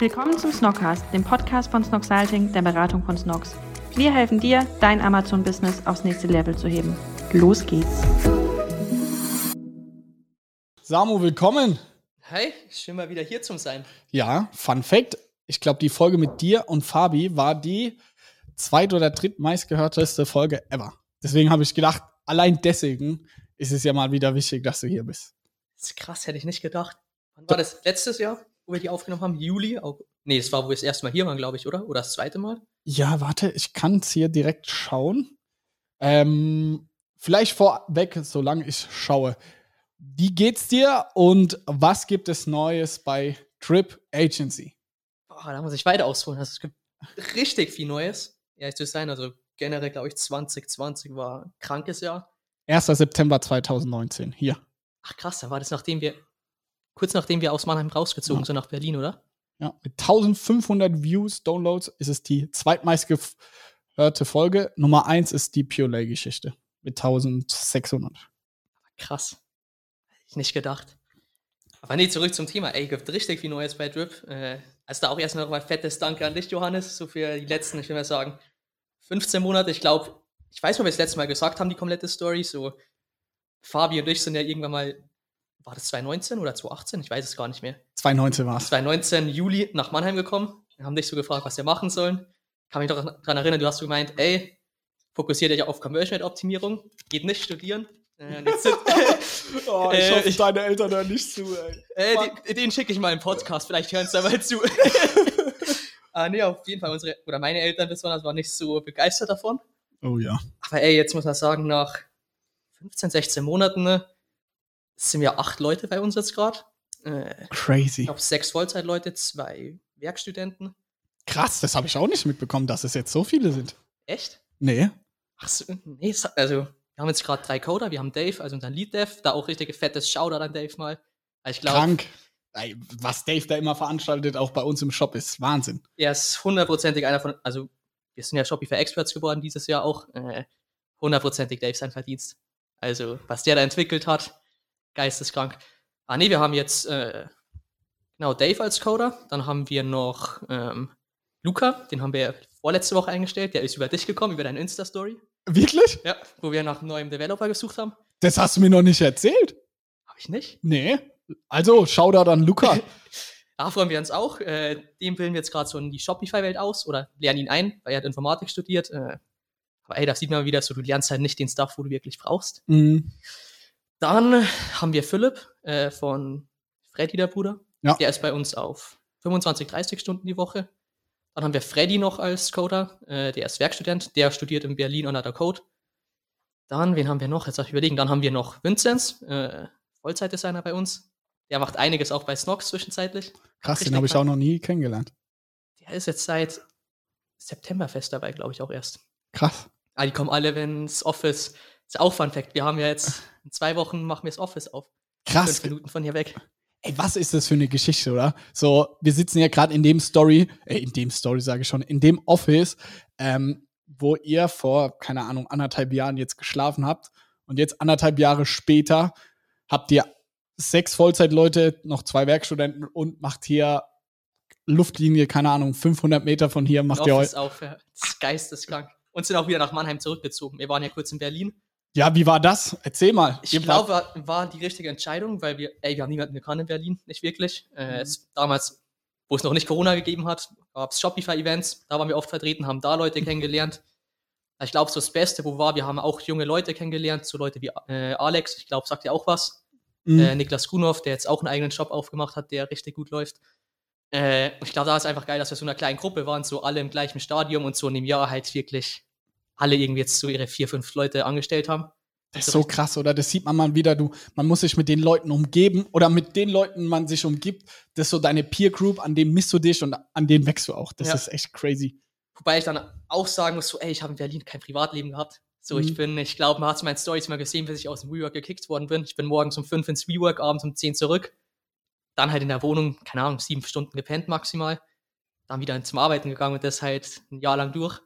Willkommen zum Snockcast, dem Podcast von Snocksalting, der Beratung von Snocks. Wir helfen dir, dein Amazon-Business aufs nächste Level zu heben. Los geht's. Samu, willkommen. Hi, schön mal wieder hier zu sein. Ja, Fun Fact: Ich glaube, die Folge mit dir und Fabi war die zweit- oder drittmeistgehörteste Folge ever. Deswegen habe ich gedacht, allein deswegen ist es ja mal wieder wichtig, dass du hier bist. Das ist krass, hätte ich nicht gedacht. Wann war das? Letztes Jahr, wo wir die aufgenommen haben? Juli? Auch, nee, das war, wo wir das erste Mal hier waren, glaube ich, oder? Oder das zweite Mal? Ja, warte, ich kann es hier direkt schauen. Ähm, vielleicht vorweg, solange ich schaue. Wie geht's dir und was gibt es Neues bei Trip Agency? Boah, da muss ich weiter ausholen. Also, es gibt richtig viel Neues. Ehrlich zu sein, also generell, glaube ich, 2020 war ein krankes Jahr. 1. September 2019, hier. Ach krass, da war das nachdem wir, kurz nachdem wir aus Mannheim rausgezogen Ja. sind nach Berlin, oder? Ja, mit 1500 Views, Downloads ist es die zweitmeistgehörte Folge. Nummer 1 ist die Pure Lay-Geschichte mit 1600. Krass. Hätte ich nicht gedacht. Aber nee, zurück zum Thema. Ey, gibt richtig viel Neues bei Drip. Äh, also da auch erstmal nochmal fettes Danke an dich, Johannes, so für die letzten, ich will mal sagen, 15 Monate. Ich glaube, ich weiß nicht, ob wir das letzte Mal gesagt haben, die komplette Story. So, Fabi und ich sind ja irgendwann mal, war das 2019 oder 2018? Ich weiß es gar nicht mehr. 2019 war es. 2019 Juli nach Mannheim gekommen. Wir haben dich so gefragt, was wir machen sollen. Kann mich doch daran erinnern, du hast so gemeint, ey, fokussiert dich auf Conversion Rate Optimierung, geht nicht studieren. Äh, sind, Oh, ich hoffe, deine Eltern hören nicht zu, ey. äh, den, den schicke ich mal im Podcast, vielleicht hören sie mal zu. ah, nee, auf jeden Fall, unsere, oder meine Eltern besonders waren nicht so begeistert davon. Oh ja. Aber ey, jetzt muss man sagen, nach 15, 16 Monaten ne, sind wir acht Leute bei uns jetzt gerade. Äh, ich Crazy. glaube, sechs Vollzeitleute, zwei Werkstudenten. Krass, das habe ich auch nicht mitbekommen, dass es jetzt so viele sind. Echt? Nee. Ach so, nee, also wir haben jetzt gerade drei Coder, wir haben Dave, also unseren Lead-Dev, da auch richtig fettes Shoutout an Dave mal. Also ich glaube, Krank. Ey, was Dave da immer veranstaltet, auch bei uns im Shop, ist Wahnsinn. er ist hundertprozentig einer von, also wir sind ja Shopify Experts geworden dieses Jahr auch, äh, hundertprozentig Dave sein Verdienst. Also was der da entwickelt hat, geisteskrank. Ah nee, wir haben jetzt äh, genau Dave als Coder, dann haben wir noch ähm, Luca, den haben wir vorletzte Woche eingestellt, der ist über dich gekommen, über deine Insta-Story, Wirklich? ja, wo wir nach neuen Developer gesucht haben. Das hast du mir noch nicht erzählt. Habe ich nicht? Nee. Also, Shoutout an Luca. Da freuen wir uns auch. Äh, dem bilden wir jetzt gerade so in die Shopify-Welt aus oder lernen ihn ein, weil er hat Informatik studiert. Äh, aber ey, da sieht man wieder so, du lernst halt nicht den Stuff, wo du wirklich brauchst. mhm. Dann haben wir Philipp äh, von Freddy, der Bruder. Ja. Der ist bei uns auf 25, 30 Stunden die Woche. Dann haben wir Freddy noch als Coder. Äh, der ist Werkstudent. Der studiert in Berlin unter der Code. Dann, wen haben wir noch? Jetzt darf ich überlegen. Dann haben wir noch Vinzenz, äh, Vollzeitdesigner bei uns. Der macht einiges auch bei Snox zwischenzeitlich. Krass, den habe ich auch noch nie kennengelernt. Der ist jetzt seit September fest dabei, glaube ich, auch erst. Krass. Ah, die kommen alle, wenn das Office. Ist auch Fun Fact. Wir haben ja jetzt in zwei Wochen machen wir das Office auf. Krass. Fünf Minuten von hier weg. Ey, was ist das für eine Geschichte, oder? So, wir sitzen ja gerade in dem Story, äh, in dem Story sage ich schon, in dem Office, ähm, wo ihr vor, keine Ahnung, anderthalb Jahren jetzt geschlafen habt. Und jetzt anderthalb Jahre später habt ihr sechs Vollzeitleute, noch zwei Werkstudenten und macht hier Luftlinie, keine Ahnung, 500 Meter von hier, macht ihr Office heute. auf. Ja. Das ist geisteskrank. Und sind auch wieder nach Mannheim zurückgezogen. Wir waren ja kurz in Berlin. Ja, wie war das? Erzähl mal. Ich glaube, war, war die richtige Entscheidung, weil wir, ey, wir haben niemanden gekannt in Berlin, nicht wirklich. Mhm. Äh, es, damals, wo es noch nicht Corona gegeben hat, gab es Shopify-Events, da waren wir oft vertreten, haben da Leute kennengelernt. Ich glaube, so das Beste, wo war, wir haben auch junge Leute kennengelernt, so Leute wie äh, Alex, ich glaube, sagt ja auch was. Mhm. Äh, Niklas Kunov, der jetzt auch einen eigenen Shop aufgemacht hat, der richtig gut läuft. Äh, ich glaube, da ist einfach geil, dass wir so in einer kleinen Gruppe waren, so alle im gleichen Stadium und so in dem Jahr halt wirklich alle irgendwie jetzt so ihre vier, fünf Leute angestellt haben. Das ist so krass, oder? Das sieht man mal wieder, du, man muss sich mit den Leuten umgeben oder mit den Leuten man sich umgibt, das ist so deine Peer Group, an dem misst du dich und an denen wächst du auch. Das Ja. ist echt crazy. Wobei ich dann auch sagen muss, so, ey, ich habe in Berlin kein Privatleben gehabt. So, ich Mhm. bin, ich glaube, man hat es in meinen Stories mal gesehen, bis ich aus dem WeWork gekickt worden bin. Ich bin morgens um fünf ins WeWork, abends um zehn zurück. Dann halt in der Wohnung, keine Ahnung, sieben Stunden gepennt maximal. Dann wieder zum Arbeiten gegangen und das halt ein Jahr lang durch.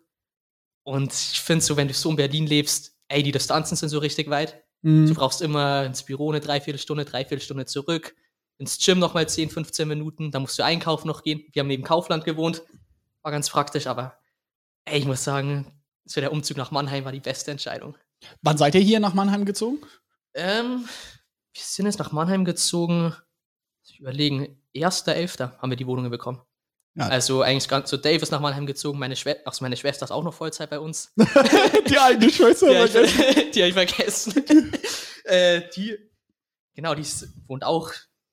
Und ich finde so, wenn du so in Berlin lebst, ey, die Distanzen sind so richtig weit. Du Mhm. brauchst immer ins Büro eine Dreiviertelstunde, Dreiviertelstunde zurück. ins Gym nochmal 10, 15 Minuten, dann musst du einkaufen noch gehen. Wir haben neben Kaufland gewohnt, war ganz praktisch, aber ey, ich muss sagen, so der Umzug nach Mannheim war die beste Entscheidung. Wann seid ihr hier nach Mannheim gezogen? Ähm, wir sind jetzt nach Mannheim gezogen. Ich überlegen, 1.11. haben wir die Wohnungen bekommen. Ja. Also eigentlich ganz so Dave ist nach Mannheim gezogen, meine, Schwe also meine Schwester ist auch noch Vollzeit bei uns. die eine Schwester. die habe ich, hab ich vergessen. äh, die, genau, die ist, wohnt auch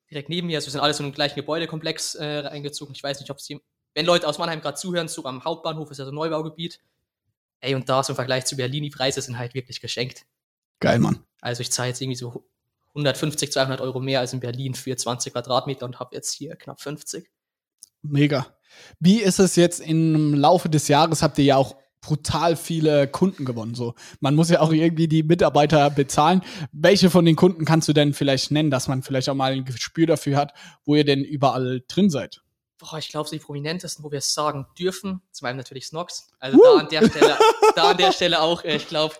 direkt neben mir. Also wir sind alle so in den gleichen Gebäudekomplex äh, eingezogen. Ich weiß nicht, ob sie, wenn Leute aus Mannheim gerade zuhören, so am Hauptbahnhof ist ja so ein Neubaugebiet. Ey, und da so im Vergleich zu Berlin, die Preise sind halt wirklich geschenkt. Geil, Mann. Also ich zahle jetzt irgendwie so 150, 200 Euro mehr als in Berlin für 20 Quadratmeter und habe jetzt hier knapp 50. Mega. Wie ist es jetzt im Laufe des Jahres? Habt ihr ja auch brutal viele Kunden gewonnen. So, man muss ja auch irgendwie die Mitarbeiter bezahlen. Welche von den Kunden kannst du denn vielleicht nennen, dass man vielleicht auch mal ein Gespür dafür hat, wo ihr denn überall drin seid? Boah, ich glaube, die prominentesten, wo wir es sagen dürfen, zum einen natürlich Snox. Also da an der Stelle, da an der Stelle auch, äh, ich glaube,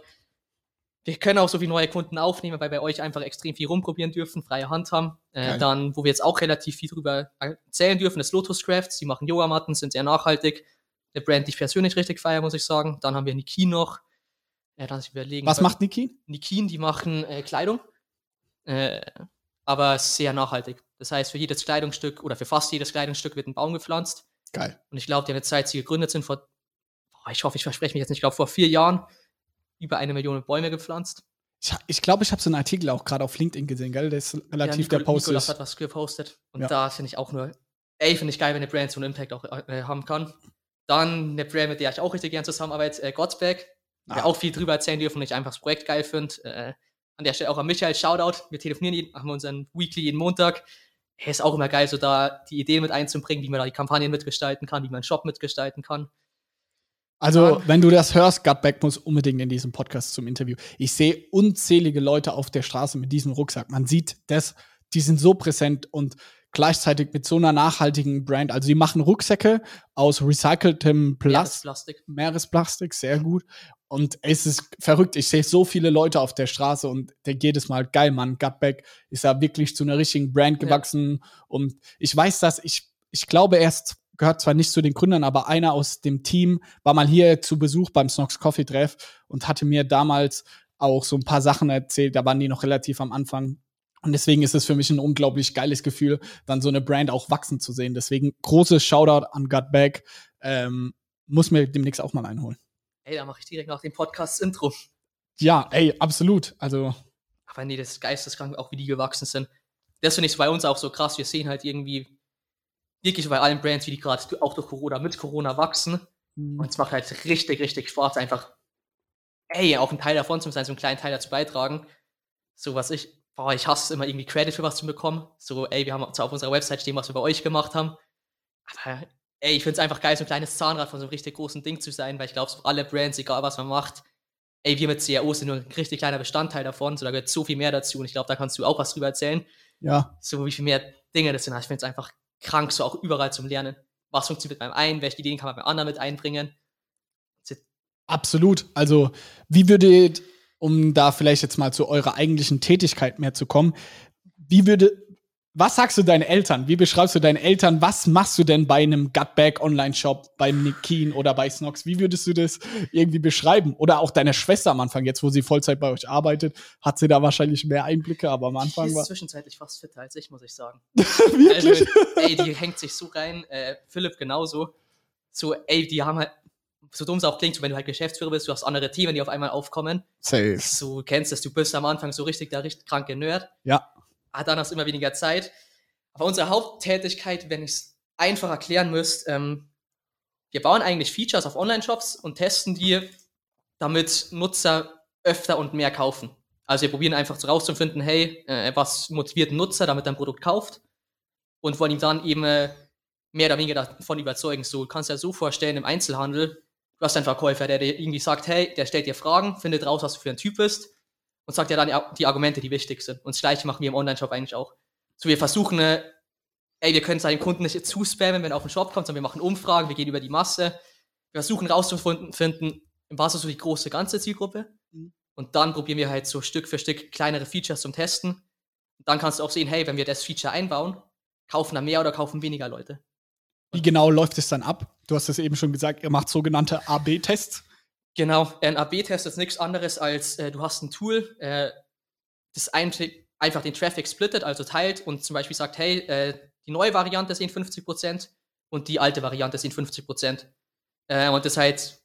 wir können auch so viele neue Kunden aufnehmen, weil wir euch einfach extrem viel rumprobieren dürfen, freie Hand haben. Äh, dann, wo wir jetzt auch relativ viel drüber erzählen dürfen, ist Lotus Crafts. Die machen Yogamatten, sind sehr nachhaltig. Eine Brand, die ich persönlich richtig feiere, muss ich sagen. Dann haben wir Nikin noch. Ja, dann überlegen. Was macht Niki? Nikin, die machen äh, Kleidung, äh, aber sehr nachhaltig. Das heißt, für jedes Kleidungsstück oder für fast jedes Kleidungsstück wird ein Baum gepflanzt. Geil. Und ich glaube, die haben jetzt, seit sie gegründet sind, vor, boah, ich hoffe, ich verspreche mich jetzt nicht, ich glaube, vor vier Jahren über eine Million Bäume gepflanzt. Ich glaube, ich, glaub, ich habe so einen Artikel auch gerade auf LinkedIn gesehen, gell? Der ist relativ ja, der Post Nikolas hat was gepostet. Und Ja. da finde ich auch nur, ey, finde ich geil, wenn eine Brand so einen Impact auch äh, haben kann. Dann eine Brand, mit der ich auch richtig gern zusammenarbeite, äh, Godsback. Ah. Wir auch viel drüber erzählen dürfen und ich einfach das Projekt geil finde. Äh, an der Stelle auch an Michael, Shoutout. Wir telefonieren, jeden, machen wir unseren Weekly jeden Montag. Er ist auch immer geil, so da die Ideen mit einzubringen, wie man da die Kampagnen mitgestalten kann, wie man einen Shop mitgestalten kann. Also, wenn du das hörst, Gutback muss unbedingt in diesem Podcast zum Interview. Ich sehe unzählige Leute auf der Straße mit diesem Rucksack. Man sieht das, die sind so präsent und gleichzeitig mit so einer nachhaltigen Brand. Also, die machen Rucksäcke aus recyceltem Plastik. Plastik. Meeresplastik, sehr gut. Und es ist verrückt. Ich sehe so viele Leute auf der Straße und der jedes Mal, geil, Mann, Gutback ist ja wirklich zu einer richtigen Brand Ja. gewachsen. Und ich weiß, dass ich, ich glaube, er ist, gehört zwar nicht zu den Gründern, aber einer aus dem Team war mal hier zu Besuch beim Snox Coffee Treff und hatte mir damals auch so ein paar Sachen erzählt. Da waren die noch relativ am Anfang. Und deswegen ist es für mich ein unglaublich geiles Gefühl, dann so eine Brand auch wachsen zu sehen. Deswegen großes Shoutout an Gutback. Ähm, muss mir demnächst auch mal einholen. Ey, da mache ich direkt nach dem Podcast Intro. Ja, ey, absolut. Also, Aber nee, das ist geisteskrank, auch wie die gewachsen sind. Das finde ich bei uns auch so krass. Wir sehen halt irgendwie wirklich bei allen Brands, wie die gerade auch durch Corona, mit Corona wachsen. Und es macht halt richtig, richtig Spaß, einfach, ey, auch ein Teil davon zu sein, so einen kleinen Teil dazu beitragen. So was ich, boah, ich hasse es immer irgendwie Credit für was zu bekommen. So, ey, wir haben zwar auf unserer Website stehen, was wir bei euch gemacht haben. Aber, ey, ich finde es einfach geil, so ein kleines Zahnrad von so einem richtig großen Ding zu sein, weil ich glaube, so alle Brands, egal was man macht, ey, wir mit CRO sind nur ein richtig kleiner Bestandteil davon. So, da gehört so viel mehr dazu und ich glaube, da kannst du auch was drüber erzählen. ja, So, wie viel mehr Dinge das sind. Ich finde es einfach krank, so auch überall zum Lernen. Was funktioniert beim einen, welche Ideen kann man beim anderen mit einbringen. absolut. Also, wie würdet, um da vielleicht jetzt mal zu eurer eigentlichen Tätigkeit mehr zu kommen, wie würde, was sagst du deinen Eltern? Wie beschreibst du deinen Eltern? Was machst du denn bei einem Gutback Online-Shop, beim Nikin oder bei Snox? Wie würdest du das irgendwie beschreiben? Oder auch deine Schwester am Anfang, jetzt wo sie Vollzeit bei euch arbeitet, hat sie da wahrscheinlich mehr Einblicke, aber am Die Anfang ist war. zwischenzeitlich fast fitter als ich, muss ich sagen. Wirklich? Also, ey, die hängt sich so rein. Äh, Philipp genauso. So, ey, die haben halt, so dumm es auch klingt, so wenn du halt Geschäftsführer bist, du hast andere Themen, die auf einmal aufkommen. Safe. So, du kennst es, du bist am Anfang so richtig der richtig kranke Nerd. Ja. Hast du immer weniger Zeit. Aber unsere Haupttätigkeit, wenn ich es einfach erklären müsste, ähm, wir bauen eigentlich Features auf Online-Shops und testen die, damit Nutzer öfter und mehr kaufen. Also wir probieren einfach rauszufinden, hey, äh, was motiviert einen Nutzer, damit er ein Produkt kauft und wollen ihm dann eben äh, mehr oder weniger davon überzeugen. So, du kannst dir so vorstellen, im Einzelhandel, du hast einen Verkäufer, der dir irgendwie sagt, hey, der stellt dir Fragen, findet raus, was du für ein Typ bist und sagt dir dann die- Argumente, die wichtig sind. Und das gleiche machen wir im Online-Shop eigentlich auch. So, wir versuchen, äh, ey, wir können seinen Kunden nicht zuspammen, wenn er auf den Shop kommt, sondern wir machen Umfragen, wir gehen über die Masse. Wir versuchen rauszufinden, was ist so die große ganze Zielgruppe. Mhm. Und dann probieren wir halt so Stück für Stück kleinere Features zum Testen. Dann kannst du auch sehen, hey, wenn wir das Feature einbauen, kaufen da mehr oder kaufen weniger Leute. Wie genau läuft es dann ab? Du hast es eben schon gesagt, ihr macht sogenannte AB-Tests. Genau, ein AB-Test ist nichts anderes als, äh, du hast ein Tool, äh, das ein, einfach den Traffic splittet, also teilt und zum Beispiel sagt, hey, äh, die neue Variante sind 50% und die alte Variante sind 50%. Äh, und das halt,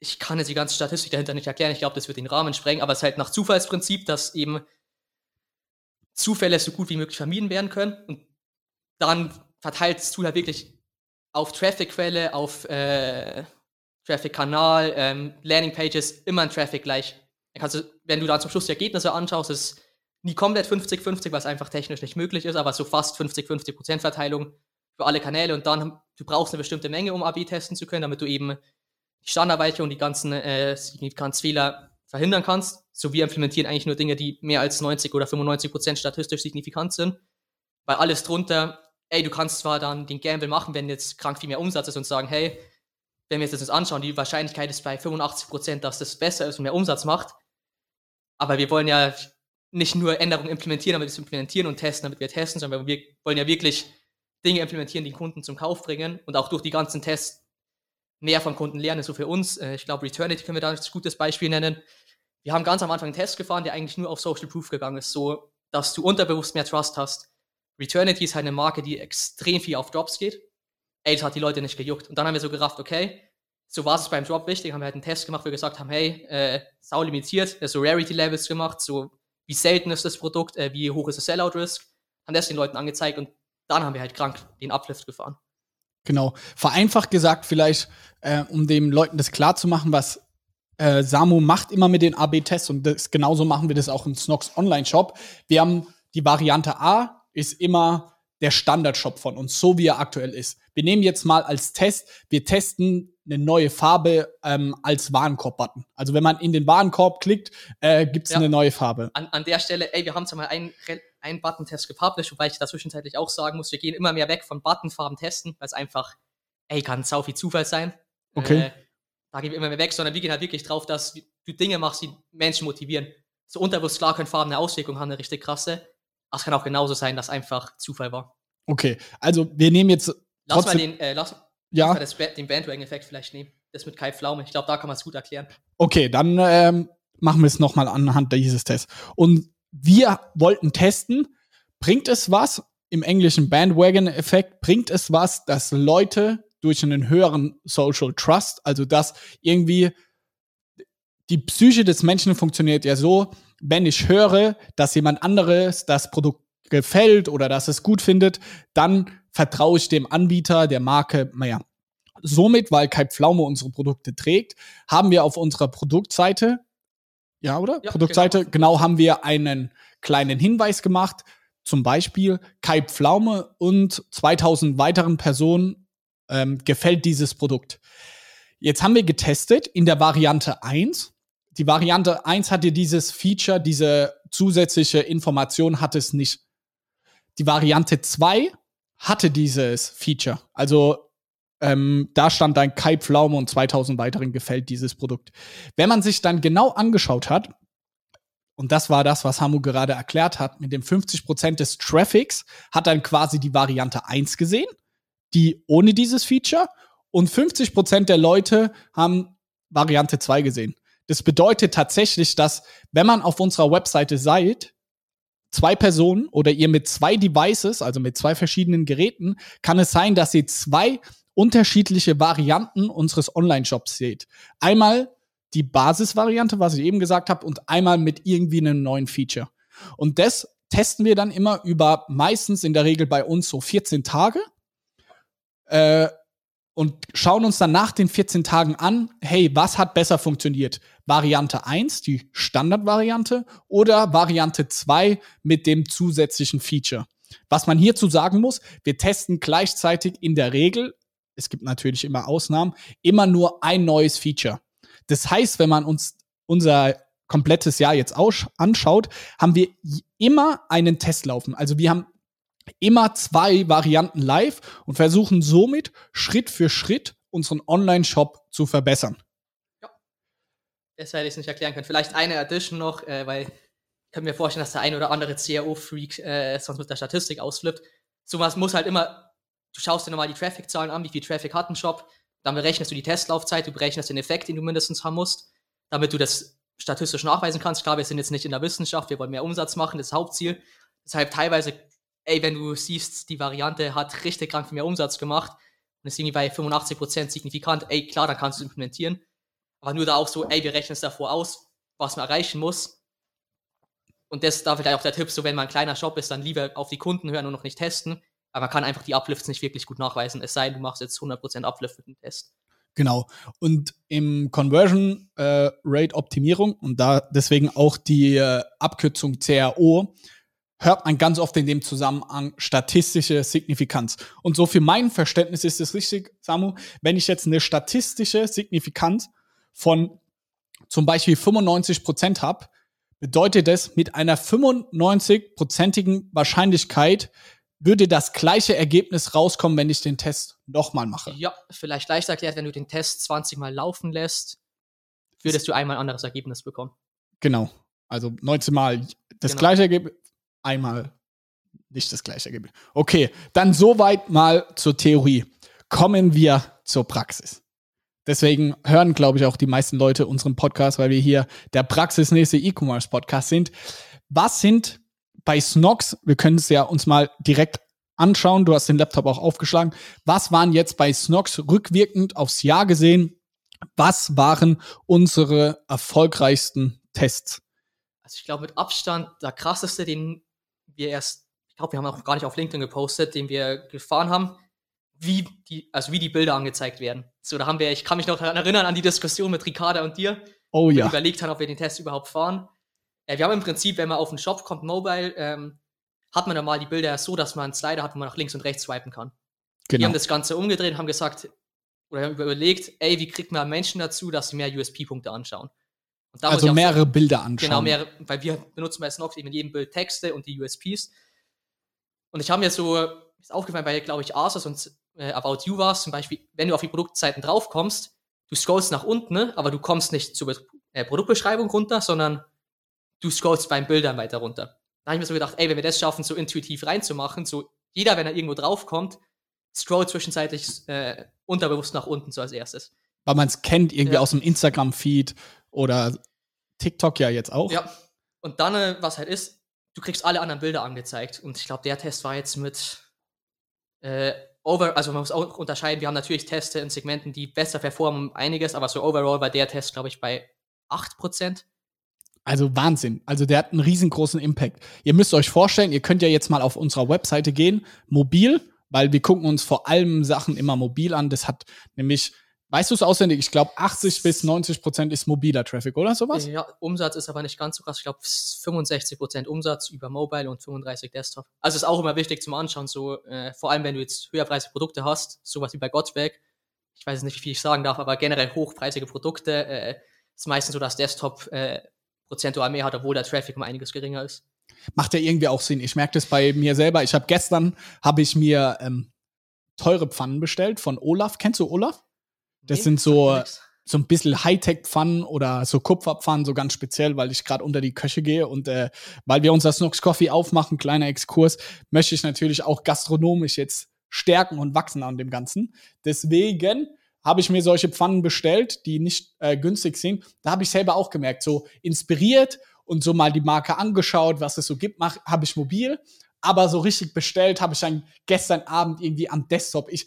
ich kann jetzt die ganze Statistik dahinter nicht erklären, ich glaube, das wird den Rahmen sprengen, aber es ist halt nach Zufallsprinzip, dass eben Zufälle so gut wie möglich vermieden werden können und dann verteilt das Tool halt wirklich auf Traffic-Quelle, auf äh, Traffic-Kanal, ähm, Landing-Pages, immer ein Traffic gleich. Dann kannst du, wenn du dann zum Schluss die Ergebnisse anschaust, ist nie komplett 50-50, was einfach technisch nicht möglich ist, aber so fast 50-50% Verteilung für alle Kanäle und dann, du brauchst eine bestimmte Menge, um AB testen zu können, damit du eben die Standardweiche und die ganzen äh, Signifikanzfehler verhindern kannst. So wir implementieren eigentlich nur Dinge, die mehr als 90 oder 95% statistisch signifikant sind, weil alles drunter, ey, du kannst zwar dann den Gamble machen, wenn jetzt krank viel mehr Umsatz ist und sagen, hey, wenn wir uns das jetzt anschauen, die Wahrscheinlichkeit ist bei 85%, dass das besser ist und mehr Umsatz macht. Aber wir wollen ja nicht nur Änderungen implementieren, damit wir es implementieren und testen, damit wir testen, sondern wir wollen ja wirklich Dinge implementieren, die Kunden zum Kauf bringen und auch durch die ganzen Tests mehr vom Kunden lernen. So für uns, äh, ich glaube, Returnity können wir da ein gutes Beispiel nennen. Wir haben ganz am Anfang einen Test gefahren, der eigentlich nur auf Social Proof gegangen ist, so dass du unterbewusst mehr Trust hast. Returnity ist halt eine Marke, die extrem viel auf Drops geht. Das hat die Leute nicht gejuckt. Und dann haben wir so gerafft, okay, so war es beim Drop wichtig, haben wir halt einen Test gemacht, wo wir gesagt haben, hey, äh, sau limitiert, so Rarity Levels gemacht, so wie selten ist das Produkt, äh, wie hoch ist das Sellout-Risk, haben das den Leuten angezeigt und dann haben wir halt krank den Uplift gefahren. Genau. Vereinfacht gesagt, vielleicht, äh, um den Leuten das klar zu machen, was äh, Samu macht immer mit den AB-Tests und das, genauso machen wir das auch im Snox Online-Shop. Wir haben die Variante A, ist immer der Standard-Shop von uns, so wie er aktuell ist. Wir nehmen jetzt mal als Test, wir testen eine neue Farbe ähm, als Warenkorb-Button. Also wenn man in den Warenkorb klickt, äh, gibt es ja. eine neue Farbe. An, an der Stelle, ey, wir haben zwar mal einen, einen Button-Test gepublished, wobei ich da zwischenzeitlich auch sagen muss, wir gehen immer mehr weg von Buttonfarben testen, weil es einfach, ey, kann sau viel Zufall sein. Okay. Äh, da gehen wir immer mehr weg, sondern wir gehen halt wirklich drauf, dass du Dinge machst, die Menschen motivieren. So unterbewusst klar können Farben eine Auswirkung haben, eine richtig krasse. Aber es kann auch genauso sein, dass einfach Zufall war. Okay, also wir nehmen jetzt. Lass mal den, äh, lass, ja. Das, den Bandwagon-Effekt vielleicht nehmen. Das mit Kai Pflaume. Ich glaube, da kann man es gut erklären. Okay, dann ähm, machen wir es nochmal anhand dieses Tests. Und wir wollten testen, bringt es was, im englischen Bandwagon-Effekt, bringt es was, dass Leute durch einen höheren Social Trust, also dass irgendwie die Psyche des Menschen funktioniert ja so, wenn ich höre, dass jemand anderes das Produkt gefällt oder dass es gut findet, dann vertraue ich dem Anbieter der Marke mehr. Somit, weil Kai Pflaume unsere Produkte trägt, haben wir auf unserer Produktseite, ja, oder? Ja, Produktseite, genau. genau, haben wir einen kleinen Hinweis gemacht. Zum Beispiel Kai Pflaume und 2000 weiteren Personen ähm, gefällt dieses Produkt. Jetzt haben wir getestet in der Variante 1. Die Variante 1 hatte dieses Feature, diese zusätzliche Information hat es nicht. Die Variante 2 hatte dieses Feature. Also ähm, da stand dann Kai Pflaume und 2000 weiteren gefällt dieses Produkt. Wenn man sich dann genau angeschaut hat, und das war das, was Hamu gerade erklärt hat, mit dem 50% des Traffics hat dann quasi die Variante 1 gesehen, die ohne dieses Feature, und 50% der Leute haben Variante 2 gesehen. Das bedeutet tatsächlich, dass wenn man auf unserer Webseite seid, zwei Personen oder ihr mit zwei Devices, also mit zwei verschiedenen Geräten, kann es sein, dass ihr zwei unterschiedliche Varianten unseres Online-Shops seht. Einmal die Basisvariante, was ich eben gesagt habe, und einmal mit irgendwie einem neuen Feature. Und das testen wir dann immer über meistens in der Regel bei uns so 14 Tage. Äh, und schauen uns dann nach den 14 Tagen an, hey, was hat besser funktioniert? Variante 1, die Standardvariante, oder Variante 2 mit dem zusätzlichen Feature? Was man hierzu sagen muss, wir testen gleichzeitig in der Regel, es gibt natürlich immer Ausnahmen, immer nur ein neues Feature. Das heißt, wenn man uns unser komplettes Jahr jetzt anschaut, haben wir immer einen Test laufen. Also wir haben immer zwei Varianten live und versuchen somit Schritt für Schritt unseren Online-Shop zu verbessern. Ja. Das hätte ich nicht erklären können. Vielleicht eine Addition noch, äh, weil Ich kann mir vorstellen, dass der ein oder andere CRO-Freak äh, sonst mit der Statistik ausflippt. Sowas muss halt immer, du schaust dir nochmal die Traffic-Zahlen an, wie viel Traffic hat ein Shop, dann berechnest du die Testlaufzeit, du berechnest den Effekt, den du mindestens haben musst, damit du das statistisch nachweisen kannst. Klar, wir sind jetzt nicht in der Wissenschaft, wir wollen mehr Umsatz machen, das ist das Hauptziel. Deshalb teilweise, ey, wenn du siehst, die Variante hat richtig krank viel mehr Umsatz gemacht und ist irgendwie bei 85% signifikant, ey, klar, dann kannst du es implementieren. Aber nur da auch so, ey, wir rechnen es davor aus, was man erreichen muss. Und das da vielleicht auch der Tipp, so wenn man ein kleiner Shop ist, dann lieber auf die Kunden hören und noch nicht testen. Aber man kann einfach die Uplifts nicht wirklich gut nachweisen, es sei denn, du machst jetzt 100% Uplift mit dem Test. Genau. Und im Conversion äh, Rate Optimierung und da deswegen auch die äh, Abkürzung CRO hört man ganz oft in dem Zusammenhang statistische Signifikanz. Und so für mein Verständnis ist es richtig, Samu, wenn ich jetzt eine statistische Signifikanz von zum Beispiel 95 Prozent habe, bedeutet das mit einer 95-prozentigen Wahrscheinlichkeit würde das gleiche Ergebnis rauskommen, wenn ich den Test nochmal mache. Ja, vielleicht leichter erklärt, wenn du den Test 20 Mal laufen lässt, würdest du einmal ein anderes Ergebnis bekommen. Genau. Also 19 Mal das Genau. gleiche Ergebnis, einmal nicht das gleiche Ergebnis. Okay, dann soweit mal zur Theorie. Kommen wir zur Praxis. Deswegen hören, glaube ich, auch die meisten Leute unseren Podcast, weil wir hier der praxisnächste E-Commerce-Podcast sind. Was sind bei Snox, wir können es ja uns mal direkt anschauen, du hast den Laptop auch aufgeschlagen, was waren jetzt bei Snox rückwirkend aufs Jahr gesehen, was waren unsere erfolgreichsten Tests? Also ich glaube mit Abstand der krasseste, den wir erst, ich glaube, wir haben auch gar nicht auf LinkedIn gepostet, den wir gefahren haben, wie die, also wie die Bilder angezeigt werden. So, da haben wir, ich kann mich noch daran erinnern an die Diskussion mit Ricarda und dir, Oh wo wir ja, überlegt haben, ob wir den Test überhaupt fahren. Äh, wir haben im Prinzip, wenn man auf den Shop kommt, Mobile, ähm, hat man dann mal die Bilder so, dass man einen Slider hat, wo man nach links und rechts swipen kann. Wir genau. haben das Ganze umgedreht und haben gesagt, oder haben überlegt, ey, wie kriegt man Menschen dazu, dass sie mehr USP-Punkte anschauen? Also mehrere Bilder anschauen. Genau, mehrere, weil wir benutzen bei Snox eben in jedem Bild Texte und die USPs. Und ich habe mir so, ist aufgefallen, bei, glaube ich, Asus und äh, About You war zum Beispiel, wenn du auf die Produktseiten draufkommst, du scrollst nach unten, ne, aber du kommst nicht zur äh, Produktbeschreibung runter, sondern du scrollst beim Bildern weiter runter. Da habe ich mir so gedacht, ey, wenn wir das schaffen, so intuitiv reinzumachen, so jeder, wenn er irgendwo draufkommt, scrollt zwischenzeitlich äh, unterbewusst nach unten so als erstes. Weil man es kennt irgendwie Ja. aus dem Instagram-Feed oder TikTok ja jetzt auch. Ja. Und dann, äh, was halt ist, du kriegst alle anderen Bilder angezeigt. Und ich glaube, der Test war jetzt mit äh, over, also man muss auch unterscheiden, wir haben natürlich Teste in Segmenten, die besser performen, um einiges, aber so overall war der Test, glaube ich, bei 8%. Also Wahnsinn. Also der hat einen riesengroßen Impact. Ihr müsst euch vorstellen, ihr könnt ja jetzt mal auf unserer Webseite gehen, mobil, weil wir gucken uns vor allem Sachen immer mobil an. Das hat nämlich, weißt du es auswendig, ich glaube 80 bis 90 Prozent ist mobiler Traffic, oder sowas? Ja, Umsatz ist aber nicht ganz so krass. Ich glaube, 65% Umsatz über Mobile und 35 Desktop. Also ist auch immer wichtig zum Anschauen, so äh, vor allem wenn du jetzt höherpreisige Produkte hast, sowas wie bei Gottwerk. Ich weiß jetzt nicht, wie viel ich sagen darf, aber generell hochpreisige Produkte äh, ist meistens so, dass Desktop äh, prozentual mehr hat, obwohl der Traffic um einiges geringer ist. Macht ja irgendwie auch Sinn. Ich merke das bei mir selber. Ich habe gestern, habe ich mir ähm, teure Pfannen bestellt von Olaf. Kennst du Olaf? Das sind so- so ein bisschen Hightech-Pfannen oder so Kupferpfannen, so ganz speziell, weil ich gerade unter die Köche gehe und äh, weil wir unser Snooks Coffee aufmachen, kleiner Exkurs, möchte ich natürlich auch gastronomisch jetzt stärken und wachsen an dem Ganzen. Deswegen habe ich mir solche Pfannen bestellt, die nicht äh, günstig sind. Da habe ich selber auch gemerkt, so inspiriert und so mal die Marke angeschaut, was es so gibt, habe ich mobil. Aber so richtig bestellt habe ich dann gestern Abend irgendwie am Desktop. Ich,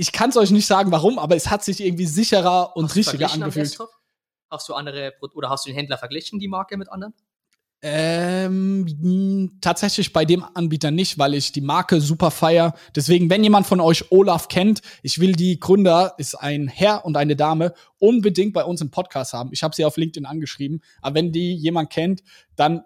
ich kann es euch nicht sagen, warum, aber es hat sich irgendwie sicherer und Hast richtiger angefühlt. Hast du andere oder hast du den Händler verglichen, die Marke mit anderen? Ähm, tatsächlich bei dem Anbieter nicht, weil ich die Marke super feier. Deswegen, wenn jemand von euch Olaf kennt, ich will die Gründer, ist ein Herr und eine Dame, unbedingt bei uns im Podcast haben. Ich habe sie auf LinkedIn angeschrieben. Aber wenn die jemand kennt, dann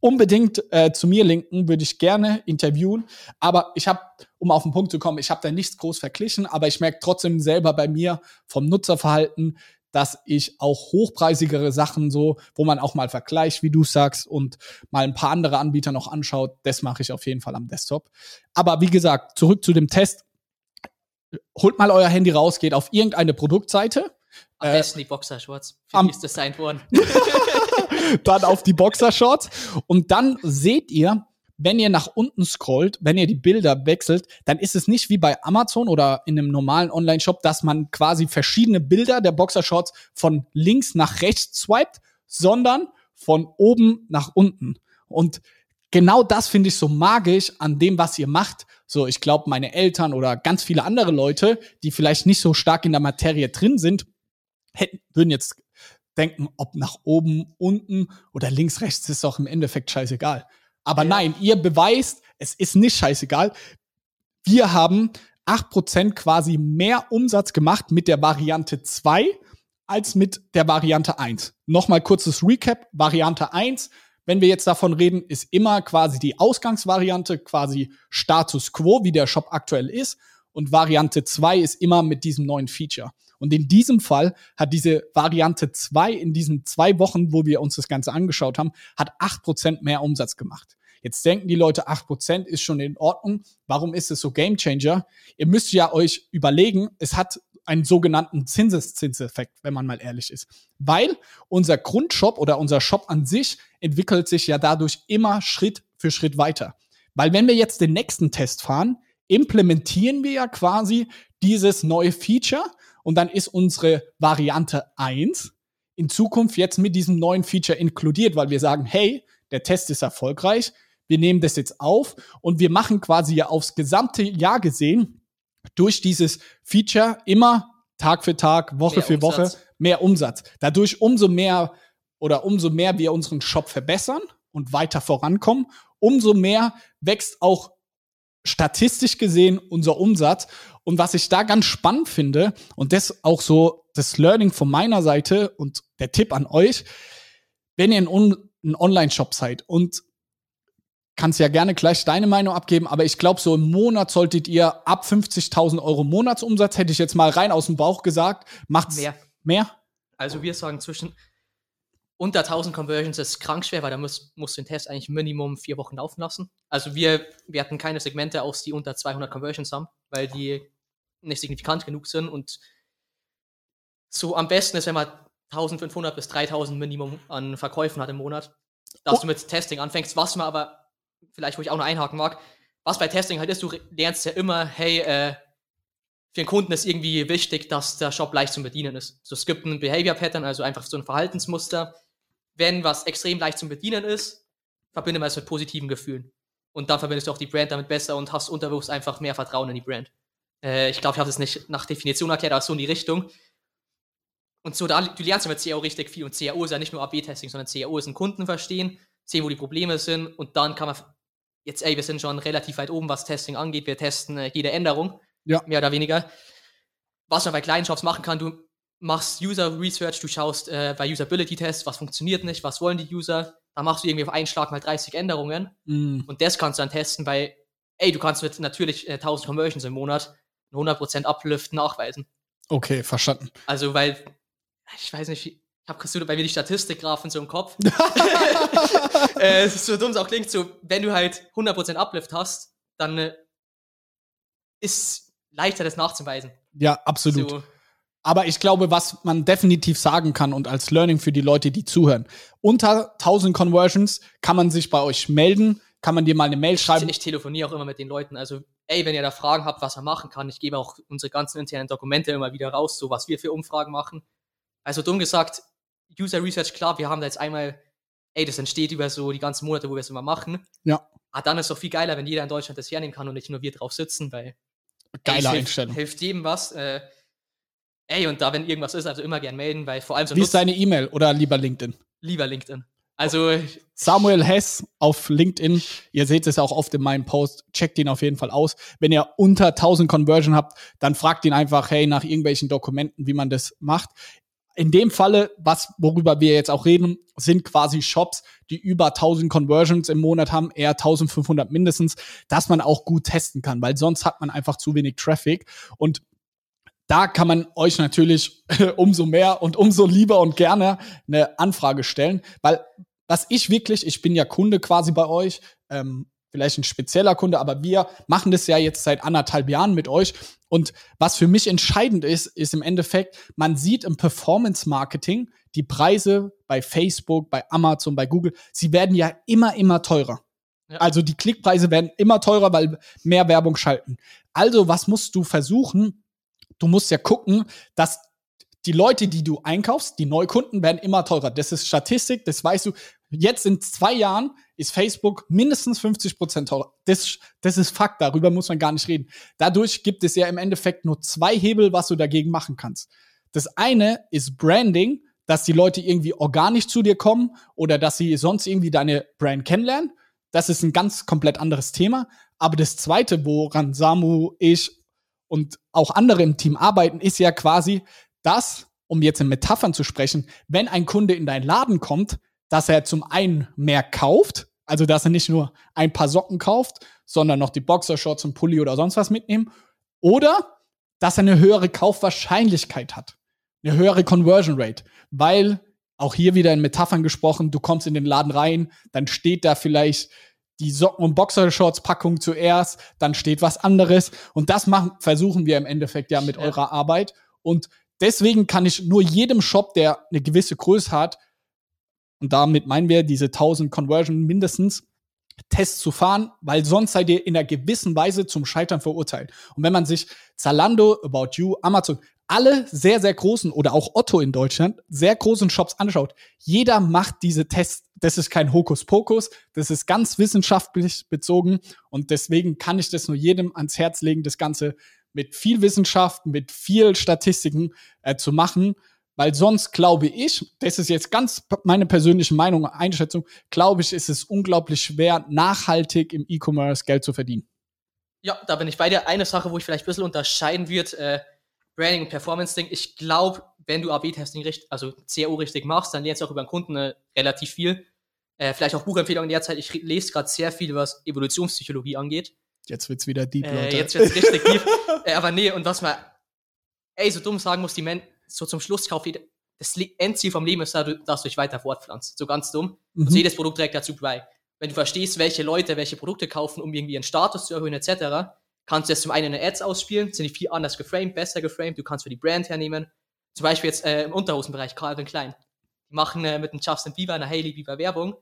unbedingt äh, zu mir linken, würde ich gerne interviewen. Aber ich habe, um auf den Punkt zu kommen, ich habe da nichts groß verglichen, aber ich merke trotzdem selber bei mir vom Nutzerverhalten, dass ich auch hochpreisigere Sachen so, wo man auch mal vergleicht, wie du sagst, und mal ein paar andere Anbieter noch anschaut, das mache ich auf jeden Fall am Desktop. Aber wie gesagt, zurück zu dem Test. Holt mal euer Handy raus, geht auf irgendeine Produktseite. Am Äh, besten die Boxershorts. Für am- ist designt worden. dann auf die Boxershorts und dann seht ihr, wenn ihr nach unten scrollt, wenn ihr die Bilder wechselt, dann ist es nicht wie bei Amazon oder in einem normalen Online-Shop, dass man quasi verschiedene Bilder der Boxershorts von links nach rechts swiped, sondern von oben nach unten. Und genau das finde ich so magisch an dem, was ihr macht. So, ich glaube, meine Eltern oder ganz viele andere Leute, die vielleicht nicht so stark in der Materie drin sind, hätten, würden jetzt denken, ob nach oben, unten oder links, rechts ist doch im Endeffekt scheißegal. Aber ja. nein, ihr beweist, es ist nicht scheißegal. Wir haben 8% quasi mehr Umsatz gemacht mit der Variante 2 als mit der Variante 1. Nochmal kurzes Recap. Variante 1, wenn wir jetzt davon reden, ist immer quasi die Ausgangsvariante, quasi Status quo, wie der Shop aktuell ist. Und Variante 2 ist immer mit diesem neuen Feature. Und in diesem Fall hat diese Variante 2 in diesen zwei Wochen, wo wir uns das Ganze angeschaut haben, hat 8% mehr Umsatz gemacht. Jetzt denken die Leute, 8% ist schon in Ordnung. Warum ist es so Game Changer? Ihr müsst ja euch überlegen, es hat einen sogenannten Zinseszinseffekt, wenn man mal ehrlich ist. Weil unser Grundshop oder unser Shop an sich entwickelt sich ja dadurch immer Schritt für Schritt weiter. Weil wenn wir jetzt den nächsten Test fahren, implementieren wir ja quasi dieses neue Feature und dann ist unsere Variante 1 in Zukunft jetzt mit diesem neuen Feature inkludiert, weil wir sagen, hey, der Test ist erfolgreich, wir nehmen das jetzt auf und wir machen quasi ja aufs gesamte Jahr gesehen durch dieses Feature immer Tag für Tag, Woche mehr für Umsatz. Woche mehr Umsatz. Dadurch umso mehr oder umso mehr wir unseren Shop verbessern und weiter vorankommen, umso mehr wächst auch statistisch gesehen unser Umsatz. Und was ich da ganz spannend finde, und das auch so das Learning von meiner Seite und der Tipp an euch, wenn ihr ein, ein Online-Shop seid und kannst ja gerne gleich deine Meinung abgeben, aber ich glaube, so im Monat solltet ihr ab 50.000 Euro Monatsumsatz, hätte ich jetzt mal rein aus dem Bauch gesagt, macht's mehr. Mehr? Also wir sagen zwischen unter 1000 Conversions ist krank schwer, weil da musst, musst du den Test eigentlich Minimum vier Wochen laufen lassen. Also wir, wir hatten keine Segmente aus, die unter 200 Conversions haben, weil die nicht signifikant genug sind und so am besten ist, wenn man 1500 bis 3000 Minimum an Verkäufen hat im Monat, dass oh. du mit Testing anfängst, was man aber, vielleicht wo ich auch noch einhaken mag, was bei Testing halt ist, du lernst ja immer, hey, äh, für den Kunden ist irgendwie wichtig, dass der Shop leicht zu bedienen ist. So, es gibt ein Behavior Pattern, also einfach so ein Verhaltensmuster, wenn was extrem leicht zu bedienen ist, verbinde man es mit positiven Gefühlen. Und dann verbindest du auch die Brand damit besser und hast unterbewusst einfach mehr Vertrauen in die Brand. Äh, ich glaube, ich habe das nicht nach Definition erklärt, aber so in die Richtung. Und so, da, du lernst ja mit CAO richtig viel. Und CAO ist ja nicht nur AB-Testing, sondern CAO ist ein Kunden verstehen, sehen, wo die Probleme sind. Und dann kann man jetzt, ey, wir sind schon relativ weit oben, was Testing angeht. Wir testen äh, jede Änderung. Ja. Mehr oder weniger. Was man bei kleinen Shops machen kann, du machst User Research, du schaust äh, bei Usability Tests, was funktioniert nicht, was wollen die User, dann machst du irgendwie auf einen Schlag mal 30 Änderungen mm. und das kannst du dann testen, weil, ey, du kannst mit natürlich äh, 1000 Conversions im Monat 100% Uplift nachweisen. Okay, verstanden. Also, weil, ich weiß nicht, ich habe bei mir die Statistikgrafen so im Kopf. äh, so dumm es auch klingt, so, wenn du halt 100% Uplift hast, dann äh, ist leichter das nachzuweisen. Ja, absolut. So, aber ich glaube, was man definitiv sagen kann und als Learning für die Leute, die zuhören, unter 1000 Conversions kann man sich bei euch melden, kann man dir mal eine Mail schreiben. Ich, ich telefoniere auch immer mit den Leuten. Also, ey, wenn ihr da Fragen habt, was man machen kann, ich gebe auch unsere ganzen internen Dokumente immer wieder raus, so was wir für Umfragen machen. Also, dumm gesagt, User Research, klar, wir haben da jetzt einmal, ey, das entsteht über so die ganzen Monate, wo wir es immer machen. Ja. Aber dann ist es doch viel geiler, wenn jeder in Deutschland das hernehmen kann und nicht nur wir drauf sitzen, weil. Geile ey, Einstellung. Hilft, hilft jedem was. Äh, Ey, und da, wenn irgendwas ist, also immer gern melden, weil vor allem so. Wie ist deine E-Mail oder lieber LinkedIn? Lieber LinkedIn. Also. Samuel Hess auf LinkedIn. Ihr seht es auch oft in meinem Post. Checkt ihn auf jeden Fall aus. Wenn ihr unter 1000 Conversion habt, dann fragt ihn einfach, hey, nach irgendwelchen Dokumenten, wie man das macht. In dem Falle, was, worüber wir jetzt auch reden, sind quasi Shops, die über 1000 Conversions im Monat haben, eher 1500 mindestens, dass man auch gut testen kann, weil sonst hat man einfach zu wenig Traffic. Und da kann man euch natürlich umso mehr und umso lieber und gerne eine Anfrage stellen, weil was ich wirklich, ich bin ja Kunde quasi bei euch, ähm, vielleicht ein spezieller Kunde, aber wir machen das ja jetzt seit anderthalb Jahren mit euch. Und was für mich entscheidend ist, ist im Endeffekt, man sieht im Performance-Marketing die Preise bei Facebook, bei Amazon, bei Google, sie werden ja immer, immer teurer. Ja. Also die Klickpreise werden immer teurer, weil mehr Werbung schalten. Also was musst du versuchen? Du musst ja gucken, dass die Leute, die du einkaufst, die Neukunden werden immer teurer. Das ist Statistik, das weißt du. Jetzt in zwei Jahren ist Facebook mindestens 50 Prozent teurer. Das, das ist Fakt, darüber muss man gar nicht reden. Dadurch gibt es ja im Endeffekt nur zwei Hebel, was du dagegen machen kannst. Das eine ist Branding, dass die Leute irgendwie organisch zu dir kommen oder dass sie sonst irgendwie deine Brand kennenlernen. Das ist ein ganz komplett anderes Thema. Aber das zweite, woran Samu, ich und auch andere im Team arbeiten, ist ja quasi, dass, um jetzt in Metaphern zu sprechen, wenn ein Kunde in deinen Laden kommt, dass er zum einen mehr kauft, also dass er nicht nur ein paar Socken kauft, sondern noch die Boxershorts und Pulli oder sonst was mitnehmen, oder dass er eine höhere Kaufwahrscheinlichkeit hat, eine höhere Conversion Rate, weil auch hier wieder in Metaphern gesprochen, du kommst in den Laden rein, dann steht da vielleicht die Socken- und Boxershorts-Packung zuerst, dann steht was anderes. Und das machen, versuchen wir im Endeffekt ja mit ja. eurer Arbeit. Und deswegen kann ich nur jedem Shop, der eine gewisse Größe hat, und damit meinen wir diese 1000 Conversion mindestens, Tests zu fahren, weil sonst seid ihr in einer gewissen Weise zum Scheitern verurteilt. Und wenn man sich Zalando, About You, Amazon, alle sehr, sehr großen oder auch Otto in Deutschland, sehr großen Shops anschaut, jeder macht diese Tests. Das ist kein Hokuspokus, das ist ganz wissenschaftlich bezogen und deswegen kann ich das nur jedem ans Herz legen, das Ganze mit viel Wissenschaft, mit viel Statistiken äh, zu machen, weil sonst glaube ich, das ist jetzt ganz meine persönliche Meinung, Einschätzung, glaube ich, ist es unglaublich schwer, nachhaltig im E-Commerce Geld zu verdienen. Ja, da bin ich bei dir. Eine Sache, wo ich vielleicht ein bisschen unterscheiden wird, äh, Branding und Performance-Ding. Ich glaube, wenn du AB-Testing richtig, also CRO richtig machst, dann lernst du auch über den Kunden äh, relativ viel. Äh, vielleicht auch Buchempfehlungen derzeit. Ich lese gerade sehr viel, was Evolutionspsychologie angeht. Jetzt wird's wieder deep, äh, Leute. jetzt wird's richtig deep. Äh, aber nee, und was man, ey, so dumm sagen muss, die Men so zum Schluss kauft jeder, das Endziel vom Leben ist, dass du dich weiter fortpflanzt. So ganz dumm. Mhm. Also jedes Produkt trägt dazu bei. Wenn du verstehst, welche Leute welche Produkte kaufen, um irgendwie ihren Status zu erhöhen, etc., kannst du jetzt zum einen in Ads ausspielen, sind die viel anders geframed, besser geframed, du kannst für die Brand hernehmen. Zum Beispiel jetzt äh, im Unterhosenbereich, Calvin Klein. Die machen äh, mit einem Justin Bieber, einer Hailey Bieber Werbung.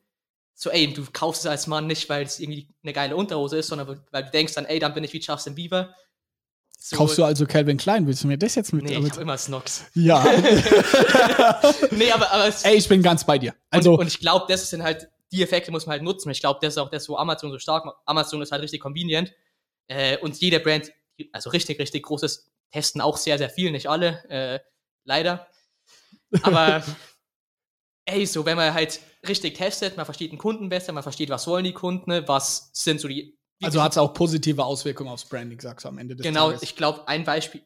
So, ey, du kaufst es als Mann nicht, weil es irgendwie eine geile Unterhose ist, sondern weil du denkst dann, ey, dann bin ich wie Justin Bieber. So, Kaufst du also Calvin Klein? Willst du mir das jetzt mit? Nee, ich hab immer Snox. Ja. nee, aber, aber Ey, ich bin ganz bei dir. Also und, und ich glaube, das sind halt die Effekte muss man halt nutzen. Ich glaube, das ist auch das, wo Amazon so stark macht. Amazon ist halt richtig convenient äh, und jede Brand, also richtig, richtig großes, testen auch sehr, sehr viel, nicht alle, äh, leider. Aber ey, so wenn man halt richtig testet, man versteht den Kunden besser, man versteht, was wollen die Kunden, was sind so die also hat es auch positive Auswirkungen aufs Branding, sagst du am Ende des genau, Tages. Genau, ich glaube, ein Beispiel,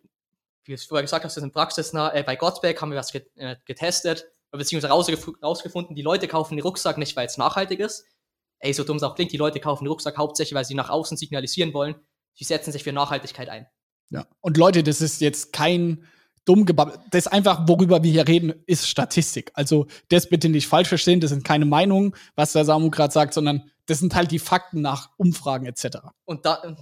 wie du es vorher gesagt hast, ist in praxisnah. Äh, bei Gottberg haben wir was äh, getestet, beziehungsweise rausgef rausgefunden, die Leute kaufen den Rucksack nicht, weil es nachhaltig ist. Ey, so dumm es auch klingt, die Leute kaufen den Rucksack hauptsächlich, weil sie nach außen signalisieren wollen, sie setzen sich für Nachhaltigkeit ein. Ja, und Leute, das ist jetzt kein dumm gebabbelt. Das ist einfach, worüber wir hier reden, ist Statistik. Also das bitte nicht falsch verstehen, das sind keine Meinungen, was der Samu gerade sagt, sondern das sind halt die Fakten nach Umfragen etc. Und da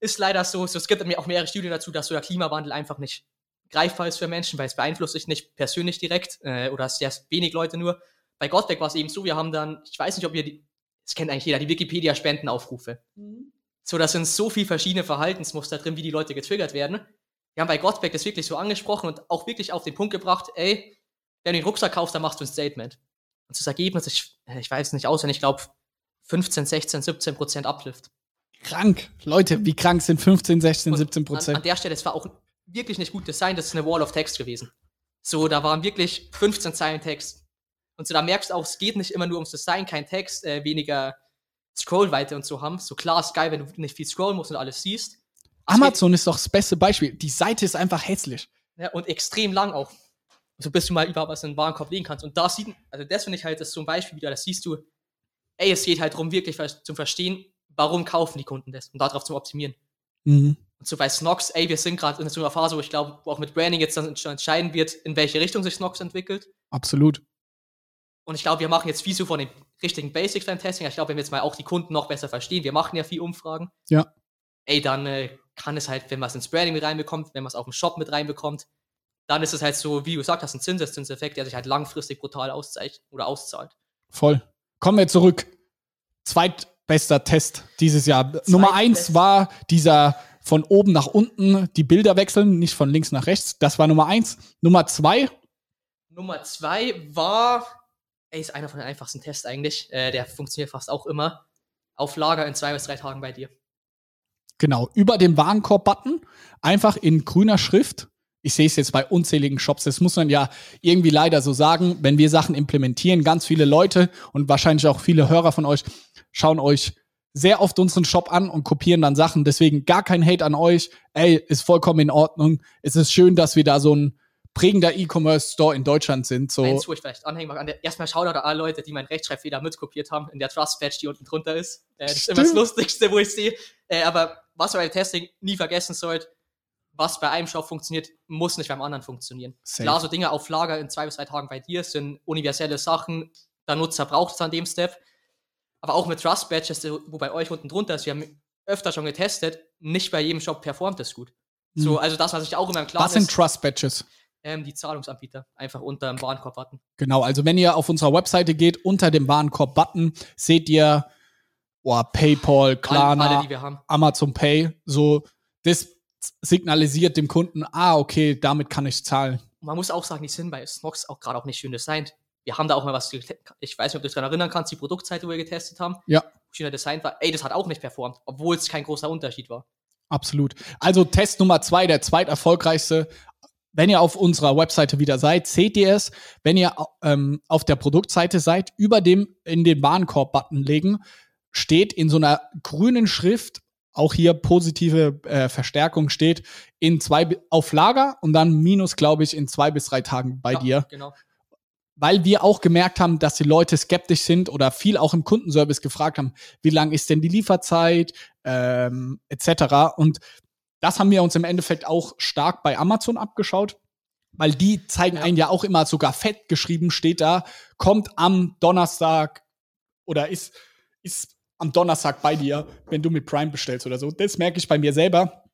ist leider so, so es gibt auch mehrere Studien dazu, dass so der Klimawandel einfach nicht greifbar ist für Menschen, weil es beeinflusst sich nicht persönlich direkt äh, oder sehr wenig Leute nur. Bei Gottbeck war es eben so, wir haben dann, ich weiß nicht, ob ihr die, das kennt eigentlich jeder, die Wikipedia-Spendenaufrufe. Mhm. So, da sind so viele verschiedene Verhaltensmuster drin, wie die Leute getriggert werden. Wir haben bei Gottbeck das wirklich so angesprochen und auch wirklich auf den Punkt gebracht, ey, wenn du den Rucksack kaufst, dann machst du ein Statement. Und das Ergebnis, ich, ich weiß nicht auswendig, ich glaube, 15, 16, 17 Prozent Uplift. Krank. Leute, wie krank sind 15, 16, und 17 Prozent? An, an, der Stelle, es war auch wirklich nicht gut Design, das ist eine Wall of Text gewesen. So, da waren wirklich 15 Zeilen Text. Und so, da merkst du auch, es geht nicht immer nur ums Design, kein Text, äh, weniger Scrollweite und so haben. So klar ist geil, wenn du nicht viel scrollen musst und alles siehst. Amazon ist doch das beste Beispiel. Die Seite ist einfach hässlich. Ja, und extrem lang auch. So bis du mal überhaupt was in den Warenkorb legen kannst. Und da sieht, also das finde ich halt, das ist so ein Beispiel wieder, das siehst du, ey, es geht halt darum, wirklich zum Verstehen, warum kaufen die Kunden das und darauf zu optimieren. Mhm. Und so bei Snox, ey, wir sind gerade in so einer Phase, wo ich glaube, wo auch mit Branding jetzt dann entscheiden wird, in welche Richtung sich Snox entwickelt. Absolut. Und ich glaube, wir machen jetzt viel so von den richtigen Basics beim Testing. Ich glaube, wenn wir jetzt mal auch die Kunden noch besser verstehen, wir machen ja viel Umfragen. Ja. Ey, dann äh, kann es halt, wenn man es ins Branding mit reinbekommt, wenn man es auf dem Shop mit reinbekommt, dann ist es halt so, wie du gesagt hast, ein Zinseszinseffekt, der sich halt langfristig brutal auszeichnet oder auszahlt. Voll. Kommen wir zurück. Zweitbester Test dieses Jahr. Nummer eins war dieser von oben nach unten die Bilder wechseln, nicht von links nach rechts. Das war Nummer eins. Nummer zwei. Nummer zwei war, ey, ist einer von den einfachsten Tests eigentlich. Äh, der funktioniert fast auch immer. Auf Lager in zwei bis drei Tagen bei dir. Genau, über dem Warenkorb-Button, einfach in grüner Schrift. Ich sehe es jetzt bei unzähligen Shops. Das muss man ja irgendwie leider so sagen. Wenn wir Sachen implementieren, ganz viele Leute und wahrscheinlich auch viele Hörer von euch schauen euch sehr oft unseren Shop an und kopieren dann Sachen. Deswegen gar kein Hate an euch. Ey, ist vollkommen in Ordnung. Es ist schön, dass wir da so ein prägender E-Commerce-Store in Deutschland sind. So. Eins, wo ich vielleicht anhängen mag. An der, erstmal Shoutout an alle Leute, die meinen Rechtschreibfehler mitkopiert haben, in der Trust-Badge, die unten drunter ist. Äh, das ist immer das Lustigste, wo ich sehe. Äh, aber was ihr beim Testing nie vergessen sollt, was bei einem Shop funktioniert, muss nicht beim anderen funktionieren. Safe. Klar, so Dinge auf Lager in zwei bis drei Tagen bei dir sind universelle Sachen. Der Nutzer braucht es an dem Step. Aber auch mit Trust Badges, wo bei euch unten drunter ist, wir haben öfter schon getestet, nicht bei jedem Shop performt es gut. So, hm. also das, was ich auch immer im Klaren Was sind Trust Badges? Ähm, die Zahlungsanbieter, einfach unter dem Warenkorb-Button. Genau, also wenn ihr auf unserer Webseite geht, unter dem Warenkorb-Button seht ihr oh, PayPal, Klarna, alle, alle, Amazon Pay, so das signalisiert dem Kunden, ah, okay, damit kann ich zahlen. Man muss auch sagen, die sind bei Snox auch gerade auch nicht schön designt. Wir haben da auch mal was, ich weiß nicht, ob du dich daran erinnern kannst, die Produktseite, wo wir getestet haben. Ja. Schöner Design war, ey, das hat auch nicht performt, obwohl es kein großer Unterschied war. Absolut. Also Test Nummer zwei, der zweiterfolgreichste. Wenn ihr auf unserer Webseite wieder seid, seht ihr es. Wenn ihr ähm, auf der Produktseite seid, über dem in den Warenkorb-Button legen, steht in so einer grünen Schrift auch hier positive äh, Verstärkung steht in zwei auf Lager und dann minus, glaube ich, in zwei bis drei Tagen bei ja, dir. Genau. Weil wir auch gemerkt haben, dass die Leute skeptisch sind oder viel auch im Kundenservice gefragt haben, wie lang ist denn die Lieferzeit, ähm, etc. Und das haben wir uns im Endeffekt auch stark bei Amazon abgeschaut, weil die zeigen ja. einen ja auch immer sogar fett geschrieben, steht da, kommt am Donnerstag oder ist, ist am Donnerstag bei dir, wenn du mit Prime bestellst oder so. Das merke ich bei mir selber,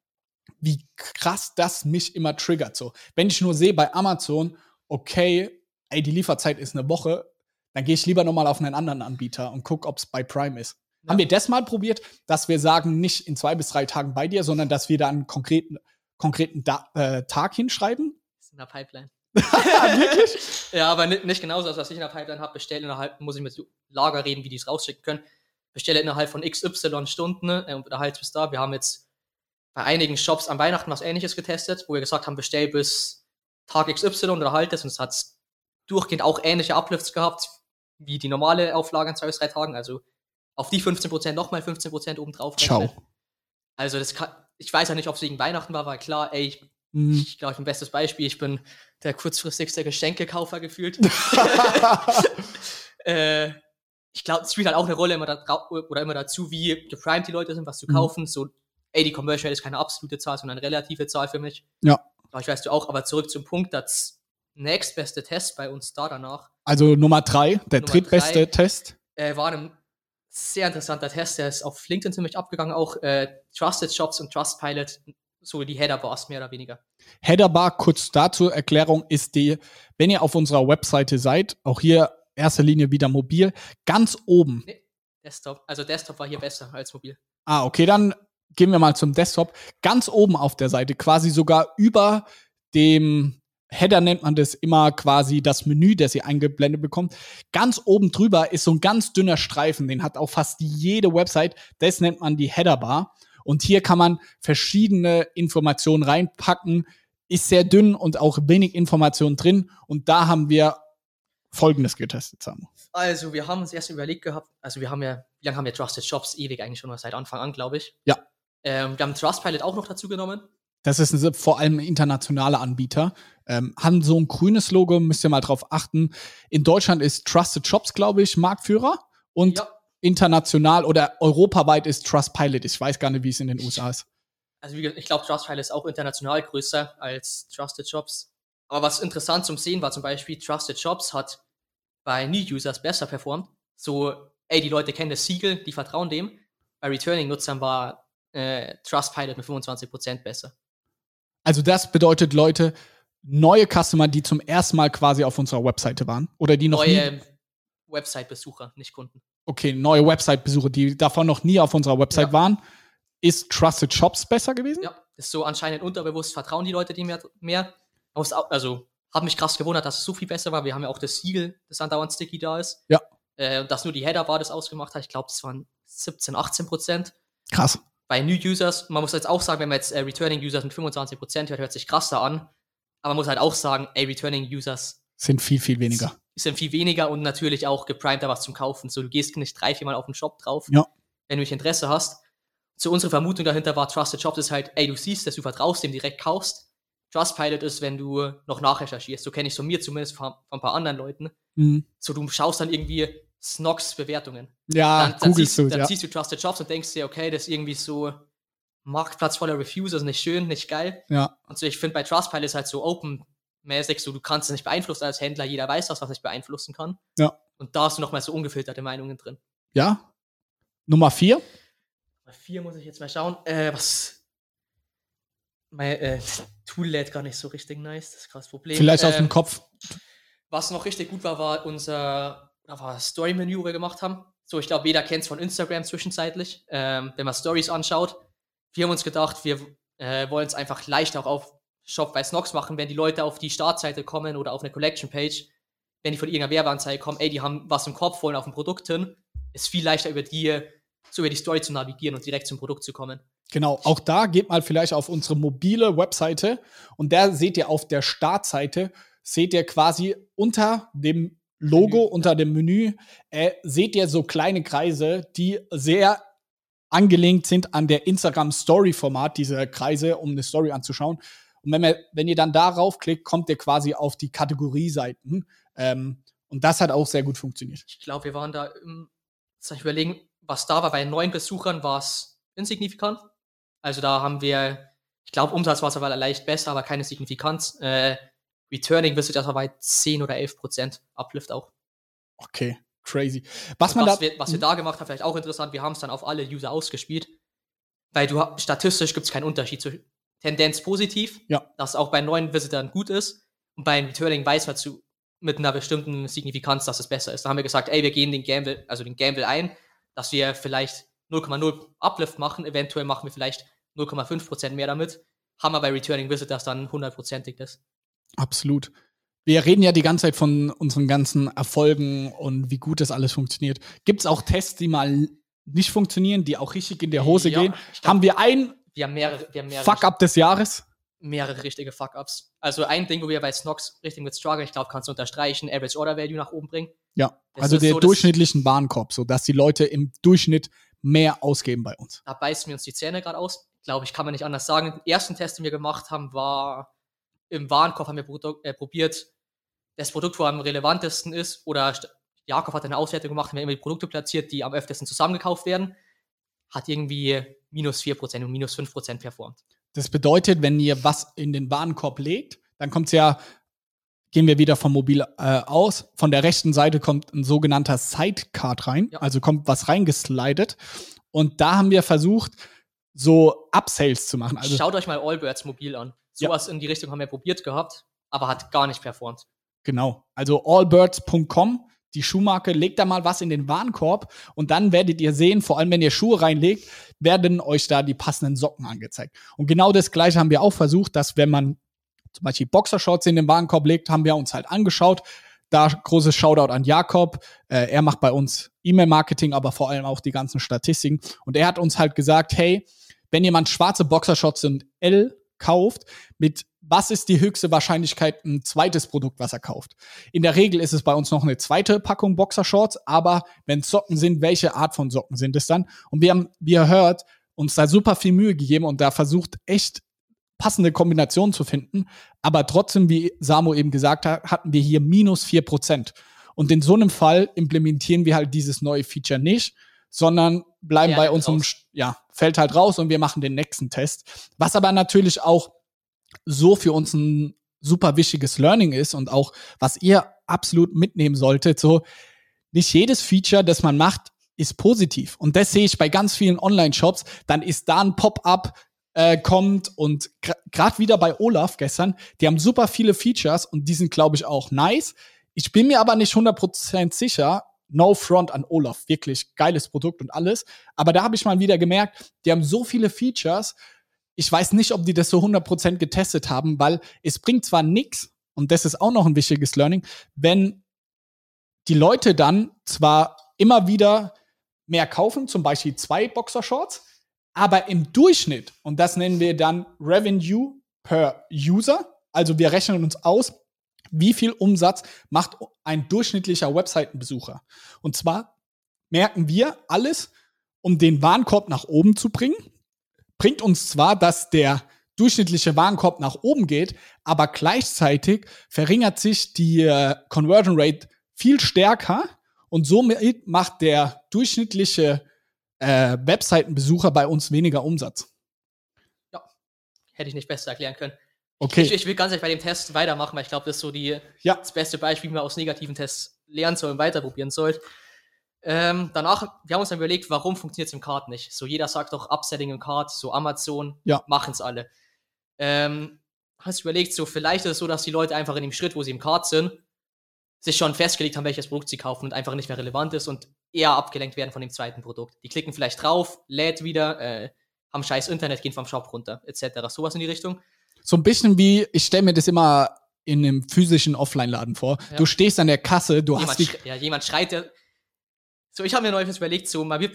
wie krass das mich immer triggert. So, wenn ich nur sehe bei Amazon, okay, ey, die Lieferzeit ist eine Woche, dann gehe ich lieber nochmal auf einen anderen Anbieter und gucke, ob es bei Prime ist. Ja. Haben wir das mal probiert, dass wir sagen, nicht in zwei bis drei Tagen bei dir, sondern dass wir da einen konkreten, konkreten da äh, Tag hinschreiben? Das ist in der Pipeline. Wirklich? ja, aber nicht, nicht genauso, als was ich in der Pipeline habe. Bestellen innerhalb, muss ich mit Lager reden, wie die es rausschicken können bestelle innerhalb von XY Stunden äh, und halt bis da. Wir haben jetzt bei einigen Shops an Weihnachten was ähnliches getestet, wo wir gesagt haben, bestell bis Tag XY oder halt es und es hat durchgehend auch ähnliche Uplifts gehabt wie die normale Auflage in zwei bis drei Tagen. Also auf die 15% nochmal 15% obendrauf. Ciao. Also das kann, ich weiß ja nicht, ob es wegen Weihnachten war, weil klar, ey, ich, mhm. ich glaube, ich bin ein bestes Beispiel. Ich bin der kurzfristigste Geschenkekaufer gefühlt. äh, ich glaube, es spielt halt auch eine Rolle immer da, oder immer dazu, wie geprimed die Leute sind, was zu mhm. kaufen. So, ey, die Conversion Rate ist keine absolute Zahl, sondern eine relative Zahl für mich. Ja. Ich weißt du auch, aber zurück zum Punkt, das nächstbeste Test bei uns da danach. Also Nummer drei, der Nummer drittbeste drei, Test. Äh, war ein sehr interessanter Test, der ist auf LinkedIn ziemlich abgegangen, auch äh, Trusted Shops und Trustpilot, so die Header-Bars mehr oder weniger. Header-Bar, kurz dazu, Erklärung ist die, wenn ihr auf unserer Webseite seid, auch hier erster Linie wieder mobil. Ganz oben. Nee, Desktop. Also Desktop war hier besser als mobil. Ah, okay, dann gehen wir mal zum Desktop. Ganz oben auf der Seite, quasi sogar über dem Header nennt man das immer quasi das Menü, das ihr eingeblendet bekommt. Ganz oben drüber ist so ein ganz dünner Streifen, den hat auch fast jede Website. Das nennt man die Headerbar. Und hier kann man verschiedene Informationen reinpacken. Ist sehr dünn und auch wenig Informationen drin. Und da haben wir Folgendes getestet haben. Also, wir haben uns erst überlegt gehabt, also wir haben ja, wie lange haben wir Trusted Shops? Ewig eigentlich schon, seit Anfang an, glaube ich. Ja. Ähm, wir haben Trustpilot auch noch dazu genommen. Das ist ein, vor allem ein internationaler Anbieter. Ähm, haben so ein grünes Logo, müsst ihr mal drauf achten. In Deutschland ist Trusted Shops, glaube ich, Marktführer. Und ja. international oder europaweit ist Trustpilot. Ich weiß gar nicht, wie es in den USA ist. Also, wie gesagt, ich glaube, Trustpilot ist auch international größer als Trusted Shops. Aber was interessant zum Sehen war zum Beispiel, Trusted Shops hat bei New-Users besser performt. So, ey, die Leute kennen das Siegel, die vertrauen dem. Bei Returning-Nutzern war äh, Trustpilot mit 25% besser. Also das bedeutet Leute, neue Customer, die zum ersten Mal quasi auf unserer Webseite waren oder die noch Neue Website-Besucher, nicht Kunden. okay, neue Website-Besucher, die davon noch nie auf unserer Website Ja. waren, ist Trusted Shops besser gewesen? Ja, ist so anscheinend unterbewusst, vertrauen die Leute die mehr. mehr. Also, hat mich krass gewundert, dass es so viel besser war. Wir haben ja auch das Siegel, das andauernd sticky da ist. Ja. Äh, dass nur die Header war, das ausgemacht hat. Ich glaube, das waren 17, 18 Prozent. Krass. Bei New Users, man muss jetzt auch sagen, wenn man jetzt äh, Returning Users mit 25 Prozent hört, hört sich krasser an. Aber man muss halt auch sagen, ey, Returning Users Sind viel, viel weniger. sind viel weniger und natürlich auch geprimed, da was zum Kaufen. So, du gehst nicht drei, vier Mal auf den Shop drauf, Ja. wenn du nicht Interesse hast. So, unsere Vermutung dahinter war, Trusted Shops ist halt, ey, du siehst, dass du vertraust, dem direkt kaufst. Trustpilot ist, wenn du noch nachrecherchierst. So kenne ich es von mir zumindest von, von ein paar anderen Leuten. Mhm. So, du schaust dann irgendwie Snox Bewertungen. Ja, dann, dann, siehst, du, dann ja. siehst du Trusted Shops und denkst dir, okay, das ist irgendwie so Marktplatz voller Reviews, also nicht schön, nicht geil. ja. Und so, ich finde bei Trustpilot ist halt so open-mäßig, so du kannst es nicht beeinflussen als Händler, jeder weiß das, was nicht beeinflussen kann. Ja. Und da hast du nochmal so ungefilterte Meinungen drin. Ja. Nummer vier. Bei vier muss ich jetzt mal schauen. Äh, was. Mein äh, Tool lädt gar nicht so richtig nice, das ist krass Problem. Vielleicht aus Ähm, dem Kopf. Was noch richtig gut war, war unser da war das Story-Menü, wo wir gemacht haben. So, ich glaube, jeder kennt es von Instagram zwischenzeitlich, ähm, wenn man Stories anschaut. Wir haben uns gedacht, wir äh, wollen es einfach leicht auch auf Shop bei Snox machen, wenn die Leute auf die Startseite kommen oder auf eine Collection-Page, wenn die von irgendeiner Werbeanzeige kommen, ey, die haben was im Kopf, wollen auf ein Produkt hin, ist viel leichter über die, so über die Story zu navigieren und direkt zum Produkt zu kommen. Genau, auch da geht mal vielleicht auf unsere mobile Webseite und da seht ihr auf der Startseite, seht ihr quasi unter dem Logo, unter dem Menü, äh, seht ihr so kleine Kreise, die sehr angelehnt sind an der Instagram-Story-Format, diese Kreise, um eine Story anzuschauen. Und wenn, wir, wenn ihr dann darauf klickt, kommt ihr quasi auf die Kategorieseiten. Ähm, und das hat auch sehr gut funktioniert. Ich glaube, wir waren da, im, soll ich überlegen, was da war, bei neun Besuchern war es insignifikant. Also da haben wir, ich glaube, Umsatz war zwar leicht besser, aber keine Signifikanz. Äh, Returning Visitors war bei 10 oder 11 Prozent Uplift auch. Okay, crazy. Was Und man was, da. wir, was wir da gemacht haben, vielleicht auch interessant, wir haben es dann auf alle User ausgespielt. Weil du statistisch gibt es keinen Unterschied. Zu, Tendenz positiv, Ja. dass auch bei neuen Visitern gut ist. Und bei Returning weiß man zu, mit einer bestimmten Signifikanz, dass es besser ist. Da haben wir gesagt, ey, wir gehen den Gamble, also den Gamble ein, dass wir vielleicht 0,0 Uplift machen, eventuell machen wir vielleicht 0,5% mehr damit. Haben wir bei Returning Visitors dann hundertprozentig das. Absolut. Wir reden ja die ganze Zeit von unseren ganzen Erfolgen und wie gut das alles funktioniert. Gibt es auch Tests, die mal nicht funktionieren, die auch richtig in der Hose Ja, gehen? glaub, Haben wir ein Wir haben mehrere, wir haben mehrere Fuck-up des Jahres? mehrere richtige Fuck-Ups. Also ein Ding, wo wir bei Snox richtig mit struggle, ich glaube, kannst du unterstreichen, Average Order Value nach oben bringen. Ja, Das also der so, durchschnittlichen Warenkorb, so dass die Leute im Durchschnitt mehr ausgeben bei uns. Da beißen wir uns die Zähne gerade aus. Glaube ich, kann man nicht anders sagen. Den ersten Test, den wir gemacht haben, war im Warenkorb haben wir Produ äh, probiert, das Produkt, wo am relevantesten ist, oder Jakob hat eine Auswertung gemacht, wir haben immer die Produkte platziert, die am öftesten zusammengekauft werden, hat irgendwie minus 4% und minus 5% performt. Das bedeutet, wenn ihr was in den Warenkorb legt, dann kommt es ja, gehen wir wieder vom Mobil äh, aus. Von der rechten Seite kommt ein sogenannter Sidecard rein, Ja. also kommt was reingeslidet. Und da haben wir versucht, so Upsales zu machen. Also Schaut euch mal Allbirds mobil an. Ja. Sowas in die Richtung haben wir probiert gehabt, aber hat gar nicht performt. Genau. Also allbirds.com, die Schuhmarke, legt da mal was in den Warenkorb und dann werdet ihr sehen, vor allem wenn ihr Schuhe reinlegt, werden euch da die passenden Socken angezeigt. Und genau das gleiche haben wir auch versucht, dass wenn man zum Beispiel Boxershorts in den Warenkorb legt, haben wir uns halt angeschaut. Da großes Shoutout an Jakob. Äh, er macht bei uns E-Mail-Marketing, aber vor allem auch die ganzen Statistiken. Und er hat uns halt gesagt, hey, wenn jemand schwarze Boxershorts in L kauft, mit was ist die höchste Wahrscheinlichkeit ein zweites Produkt, was er kauft? In der Regel ist es bei uns noch eine zweite Packung Boxershorts, aber wenn Socken sind, welche Art von Socken sind es dann? Und wir haben, wie ihr hört, uns da super viel Mühe gegeben und da versucht, echt passende Kombinationen zu finden. Aber trotzdem, wie Samo eben gesagt hat, hatten wir hier minus 4%. Und in so einem Fall implementieren wir halt dieses neue Feature nicht, sondern bleiben Ja, bei unserem, raus. ja, fällt halt raus und wir machen den nächsten Test. Was aber natürlich auch so für uns ein super wichtiges Learning ist und auch, was ihr absolut mitnehmen solltet. So, nicht jedes Feature, das man macht, ist positiv. Und das sehe ich bei ganz vielen Online-Shops. Dann ist da ein Pop-up, äh, kommt und gerade wieder bei Olaf gestern, die haben super viele Features und die sind, glaube ich, auch nice. Ich bin mir aber nicht 100% sicher, no front an Olaf, wirklich geiles Produkt und alles, aber da habe ich mal wieder gemerkt, die haben so viele Features, ich weiß nicht, ob die das so 100% getestet haben, weil es bringt zwar nichts, und das ist auch noch ein wichtiges Learning, wenn die Leute dann zwar immer wieder mehr kaufen, zum Beispiel zwei Boxershorts, aber im Durchschnitt, und das nennen wir dann Revenue per User, also wir rechnen uns aus, wie viel Umsatz macht ein durchschnittlicher Webseitenbesucher. Und zwar merken wir alles, um den Warenkorb nach oben zu bringen, bringt uns zwar, dass der durchschnittliche Warenkorb nach oben geht, aber gleichzeitig verringert sich die äh, Conversion Rate viel stärker und somit macht der durchschnittliche äh, Webseitenbesucher bei uns weniger Umsatz. Ja, hätte ich nicht besser erklären können. Okay. Ich, ich will ganz ehrlich bei dem Test weitermachen, weil ich glaube, das ist so die, ja. das beste Beispiel, wie man aus negativen Tests lernen soll und weiterprobieren soll. Ähm, danach, wir haben uns dann überlegt, warum funktioniert es im Card nicht? So jeder sagt doch Upselling im Card, so Amazon, ja. machen es alle. Ähm, hast du überlegt, so vielleicht ist es so, dass die Leute einfach in dem Schritt, wo sie im Card sind, sich schon festgelegt haben, welches Produkt sie kaufen und einfach nicht mehr relevant ist und eher abgelenkt werden von dem zweiten Produkt. Die klicken vielleicht drauf, lädt wieder, äh, haben scheiß Internet, gehen vom Shop runter, etc. Sowas in die Richtung. So ein bisschen wie, ich stelle mir das immer in einem physischen Offline-Laden vor. Ja. Du stehst an der Kasse, du jemand hast die. Ja, jemand schreit ja. So, ich habe mir neulich überlegt, so, mal wir,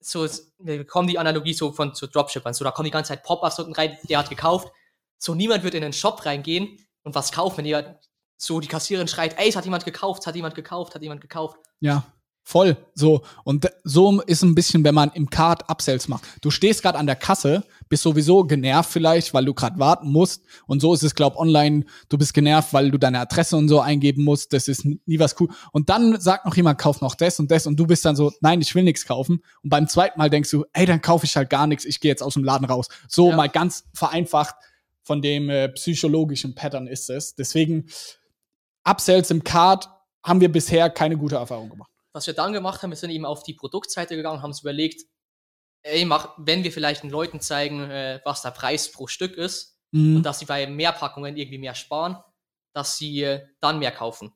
so, wir bekommen die Analogie so von so Dropshippern, so, da kommen die ganze Zeit Pop-Ups unten rein, der hat gekauft. So, niemand wird in den Shop reingehen und was kaufen, wenn jemand so die Kassiererin schreit, ey, es hat jemand gekauft, hat jemand gekauft, hat jemand gekauft. Ja. Voll, so. Und so ist ein bisschen, wenn man im Card Upsells macht. Du stehst gerade an der Kasse, bist sowieso genervt vielleicht, weil du gerade warten musst. Und so ist es, glaub, online, du bist genervt, weil du deine Adresse und so eingeben musst. Das ist nie was cool. Und dann sagt noch jemand, kauf noch das und das. Und du bist dann so, nein, ich will nichts kaufen. Und beim zweiten Mal denkst du, ey, dann kaufe ich halt gar nichts, ich gehe jetzt aus dem Laden raus. So ja. mal ganz vereinfacht von dem äh, psychologischen Pattern ist es. Deswegen, Upsells im Card haben wir bisher keine gute Erfahrung gemacht. Was wir dann gemacht haben, wir sind eben auf die Produktseite gegangen, haben uns überlegt, ey, mach, wenn wir vielleicht den Leuten zeigen, äh, was der Preis pro Stück ist mhm. und dass sie bei mehr Packungen irgendwie mehr sparen, dass sie äh, dann mehr kaufen.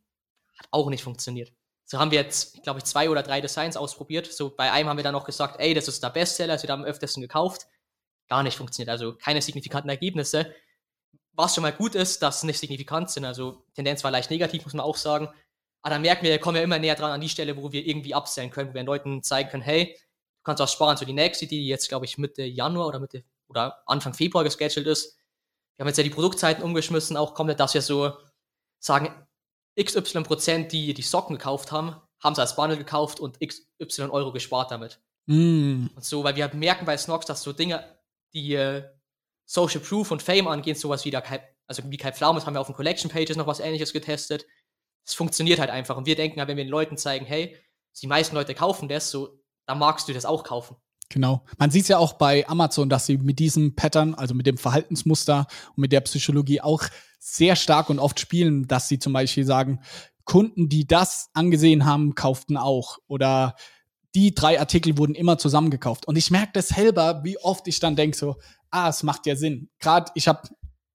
Hat auch nicht funktioniert. So haben wir jetzt, glaube ich, zwei oder drei Designs ausprobiert. So bei einem haben wir dann noch gesagt, ey, das ist der Bestseller, das wird am öftesten gekauft. Gar nicht funktioniert. Also keine signifikanten Ergebnisse. Was schon mal gut ist, dass nicht signifikant sind. Also Tendenz war leicht negativ, muss man auch sagen. Aber dann merken wir, wir kommen ja immer näher dran an die Stelle, wo wir irgendwie upsellen können, wo wir den Leuten zeigen können, hey, kannst was sparen. So die nächste, die jetzt, glaube ich, Mitte Januar oder Mitte oder Anfang Februar gescheduled ist. Wir haben jetzt ja die Produktzeiten umgeschmissen, auch komplett, dass wir so sagen, XY Prozent, die die Socken gekauft haben, haben sie als Bundle gekauft und XY Euro gespart damit. Mm. Und so, weil wir merken bei Snox, dass so Dinge, die äh, Social Proof und Fame angehen, sowas wie, der, also wie Kai Pflaume, das haben wir auf den Collection Pages noch was ähnliches getestet es funktioniert halt einfach. Und wir denken, wenn wir den Leuten zeigen, hey, die meisten Leute kaufen das, so, dann magst du das auch kaufen. Genau. Man sieht es ja auch bei Amazon, dass sie mit diesem Pattern, also mit dem Verhaltensmuster und mit der Psychologie auch sehr stark und oft spielen, dass sie zum Beispiel sagen, Kunden, die das angesehen haben, kauften auch. Oder die drei Artikel wurden immer zusammengekauft. Und ich merke das selber, wie oft ich dann denke so, ah, es macht ja Sinn. Gerade ich habe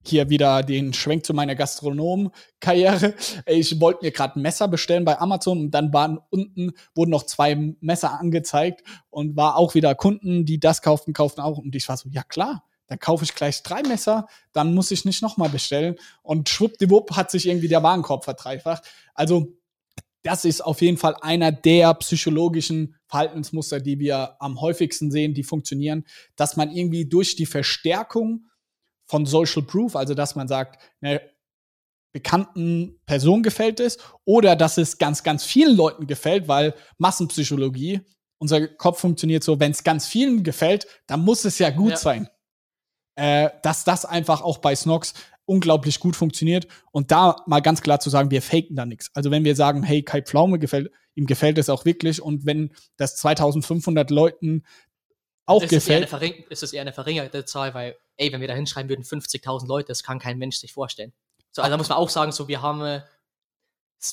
hier wieder den Schwenk zu meiner Gastronom-Karriere. Ich wollte mir gerade ein Messer bestellen bei Amazon und dann waren unten, wurden noch zwei Messer angezeigt und war auch wieder Kunden, die das kauften, kauften auch. Und ich war so, ja klar, dann kaufe ich gleich drei Messer, dann muss ich nicht nochmal bestellen. Und schwuppdiwupp hat sich irgendwie der Warenkorb verdreifacht. Also das ist auf jeden Fall einer der psychologischen Verhaltensmuster, die wir am häufigsten sehen, die funktionieren, dass man irgendwie durch die Verstärkung von Social Proof, also dass man sagt, einer bekannten Person gefällt es oder dass es ganz, ganz vielen Leuten gefällt, weil Massenpsychologie, unser Kopf funktioniert so, wenn es ganz vielen gefällt, dann muss es ja gut ja. sein. Äh, dass das einfach auch bei Snox unglaublich gut funktioniert und da mal ganz klar zu sagen, wir faken da nichts. Also wenn wir sagen, hey, Kai Pflaume gefällt, ihm gefällt es auch wirklich und wenn das 2500 Leuten auch ist gefällt. Es eher ist es eher eine verringerte Zahl, weil, ey, wenn wir da hinschreiben würden, 50.000 Leute, das kann kein Mensch sich vorstellen. So, also da muss man auch sagen, so, wir haben, äh,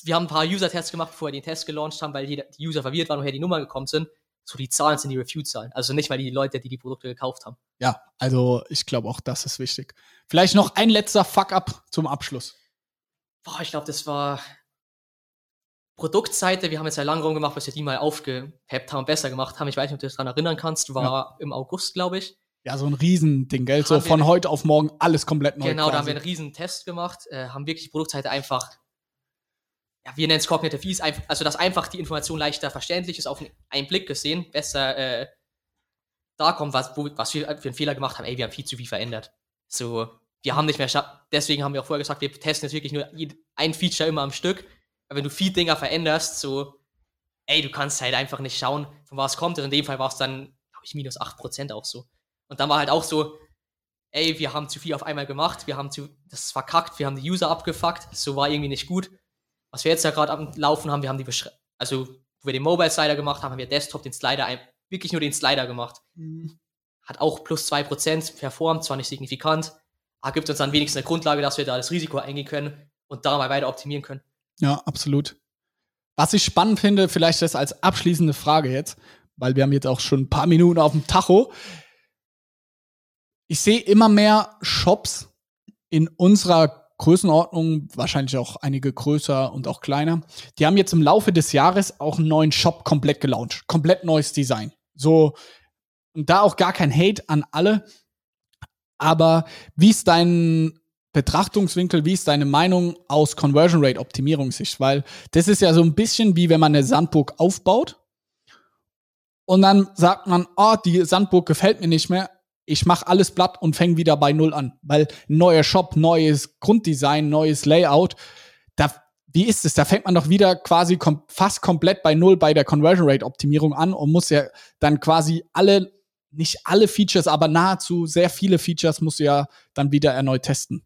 wir haben ein paar User-Tests gemacht, bevor wir den Test gelauncht haben, weil die, die User verwirrt waren, woher die Nummer gekommen sind. So die Zahlen sind die Review-Zahlen. Also nicht mal die Leute, die die Produkte gekauft haben. Ja, also ich glaube auch, das ist wichtig. Vielleicht noch ein letzter Fuck-up zum Abschluss. Boah, ich glaube, das war Produktseite. Wir haben jetzt ja lange rumgemacht, bis wir die mal aufgepeppt haben, besser gemacht haben. Ich weiß nicht, ob du dich daran erinnern kannst. War ja. im August, glaube ich. Ja, so ein Riesending, gell? So von heute auf morgen alles komplett neu. Genau, quasi. da haben wir einen riesen Test gemacht, äh, haben wirklich die Produktseite einfach ja, wir nennen es Cognitive Ease, also dass einfach die Information leichter verständlich ist, auf einen Blick gesehen, besser äh, da kommt, was, wo, was wir für einen Fehler gemacht haben. Ey, wir haben viel zu viel verändert. So, wir haben nicht mehr, deswegen haben wir auch vorher gesagt, wir testen jetzt wirklich nur ein Feature immer am Stück. Wenn du viel Dinger veränderst, so, ey, du kannst halt einfach nicht schauen, von was kommt. Und in dem Fall war es dann, glaube ich, minus 8% auch so. Und dann war halt auch so, ey, wir haben zu viel auf einmal gemacht, wir haben zu, das ist verkackt, wir haben die User abgefuckt, so war irgendwie nicht gut was wir jetzt ja gerade am Laufen haben, wir haben die Beschre also wo wir den Mobile Slider gemacht haben, haben wir Desktop den Slider wirklich nur den Slider gemacht. Mhm. Hat auch plus 2% performt, zwar nicht signifikant, aber gibt uns dann wenigstens eine Grundlage, dass wir da das Risiko eingehen können und da mal weiter optimieren können. Ja, absolut. Was ich spannend finde, vielleicht das als abschließende Frage jetzt, weil wir haben jetzt auch schon ein paar Minuten auf dem Tacho. Ich sehe immer mehr Shops in unserer Größenordnung, wahrscheinlich auch einige größer und auch kleiner. Die haben jetzt im Laufe des Jahres auch einen neuen Shop komplett gelauncht. Komplett neues Design. So, und da auch gar kein Hate an alle. Aber wie ist dein Betrachtungswinkel, wie ist deine Meinung aus Conversion Rate Optimierungssicht? Weil das ist ja so ein bisschen wie wenn man eine Sandburg aufbaut und dann sagt man, oh, die Sandburg gefällt mir nicht mehr ich mache alles platt und fange wieder bei Null an. Weil neuer Shop, neues Grunddesign, neues Layout, da, wie ist es? Da fängt man doch wieder quasi kom fast komplett bei Null bei der Conversion Rate Optimierung an und muss ja dann quasi alle, nicht alle Features, aber nahezu sehr viele Features muss ja dann wieder erneut testen.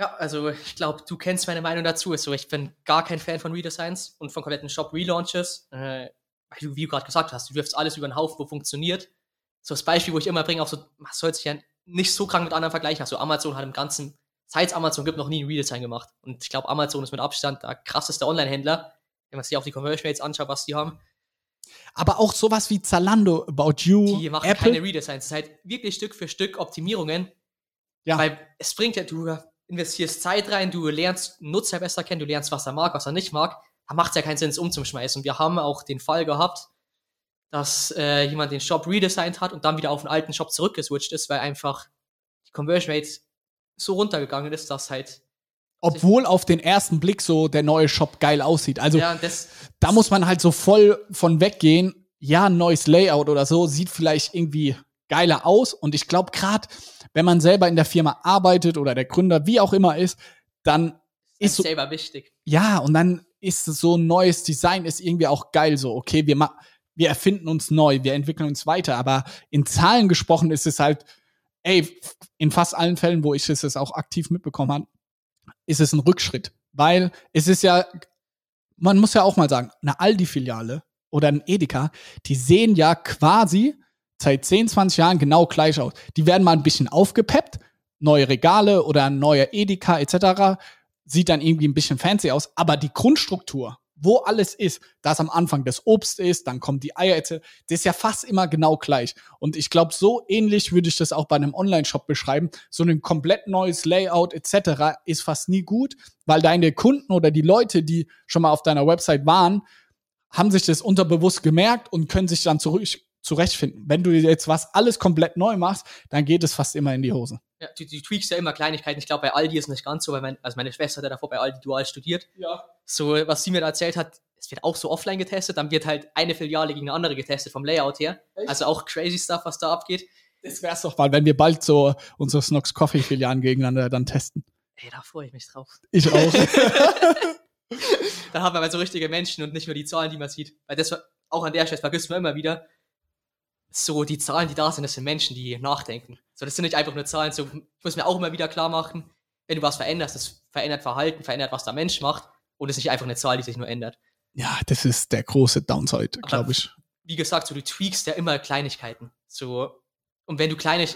Ja, also ich glaube, du kennst meine Meinung dazu. Also ich bin gar kein Fan von Redesigns und von kompletten Shop-Relaunches. Äh, wie du gerade gesagt hast, du wirfst alles über den Haufen, wo funktioniert so das Beispiel, wo ich immer bringe, auch so, man sollte sich ja nicht so krank mit anderen vergleichen. Also Amazon hat im ganzen, seit es Amazon gibt, noch nie ein Redesign gemacht. Und ich glaube, Amazon ist mit Abstand der krasseste Online-Händler, wenn man sich auch die Conversion Rates anschaut, was die haben. Aber auch sowas wie Zalando, About You, Die machen Apple. keine Redesigns. Es ist halt wirklich Stück für Stück Optimierungen. Ja. Weil es bringt ja, du investierst Zeit rein, du lernst Nutzer besser kennen, du lernst, was er mag, was er nicht mag. Da macht es ja keinen Sinn, es umzuschmeißen. Und wir haben auch den Fall gehabt, dass äh, jemand den Shop redesigned hat und dann wieder auf den alten Shop zurückgeswitcht ist, weil einfach die Conversion Rate so runtergegangen ist, dass halt. Obwohl auf den ersten Blick so der neue Shop geil aussieht. Also ja, da muss man halt so voll von weggehen. Ja, ein neues Layout oder so sieht vielleicht irgendwie geiler aus. Und ich glaube, gerade wenn man selber in der Firma arbeitet oder der Gründer, wie auch immer ist, dann ist so, selber wichtig. Ja, und dann ist so ein neues Design ist irgendwie auch geil so. Okay, wir machen wir erfinden uns neu, wir entwickeln uns weiter. Aber in Zahlen gesprochen ist es halt, ey, in fast allen Fällen, wo ich es auch aktiv mitbekommen habe, ist es ein Rückschritt. Weil es ist ja, man muss ja auch mal sagen, eine Aldi-Filiale oder ein Edeka, die sehen ja quasi seit 10, 20 Jahren genau gleich aus. Die werden mal ein bisschen aufgepeppt, neue Regale oder ein neuer Edeka etc. Sieht dann irgendwie ein bisschen fancy aus, aber die Grundstruktur wo alles ist, dass am Anfang das Obst ist, dann kommen die Eier, das ist ja fast immer genau gleich. Und ich glaube, so ähnlich würde ich das auch bei einem Online-Shop beschreiben. So ein komplett neues Layout etc. ist fast nie gut, weil deine Kunden oder die Leute, die schon mal auf deiner Website waren, haben sich das unterbewusst gemerkt und können sich dann zurück zurechtfinden. Wenn du jetzt was alles komplett neu machst, dann geht es fast immer in die Hose. Ja, du, du tweakst ja immer Kleinigkeiten. Ich glaube, bei Aldi ist es nicht ganz so, weil mein, also meine Schwester hat davor bei Aldi dual studiert. Ja. So, was sie mir da erzählt hat, es wird auch so offline getestet, dann wird halt eine Filiale gegen eine andere getestet vom Layout her. Echt? Also auch crazy Stuff, was da abgeht. Das wär's doch mal, wenn wir bald so unsere Snox Coffee Filialen gegeneinander dann testen. Ey, da freue ich mich drauf. Ich auch. da haben wir mal so richtige Menschen und nicht nur die Zahlen, die man sieht. Weil das auch an der Stelle vergisst man immer wieder so die Zahlen, die da sind, das sind Menschen, die nachdenken. So, das sind nicht einfach nur Zahlen. So, ich muss mir auch immer wieder klar machen, wenn du was veränderst, das verändert Verhalten, verändert, was der Mensch macht und es ist nicht einfach eine Zahl, die sich nur ändert. Ja, das ist der große Downside, glaube ich. Wie gesagt, so du tweakst ja immer Kleinigkeiten. So, und wenn du kleine,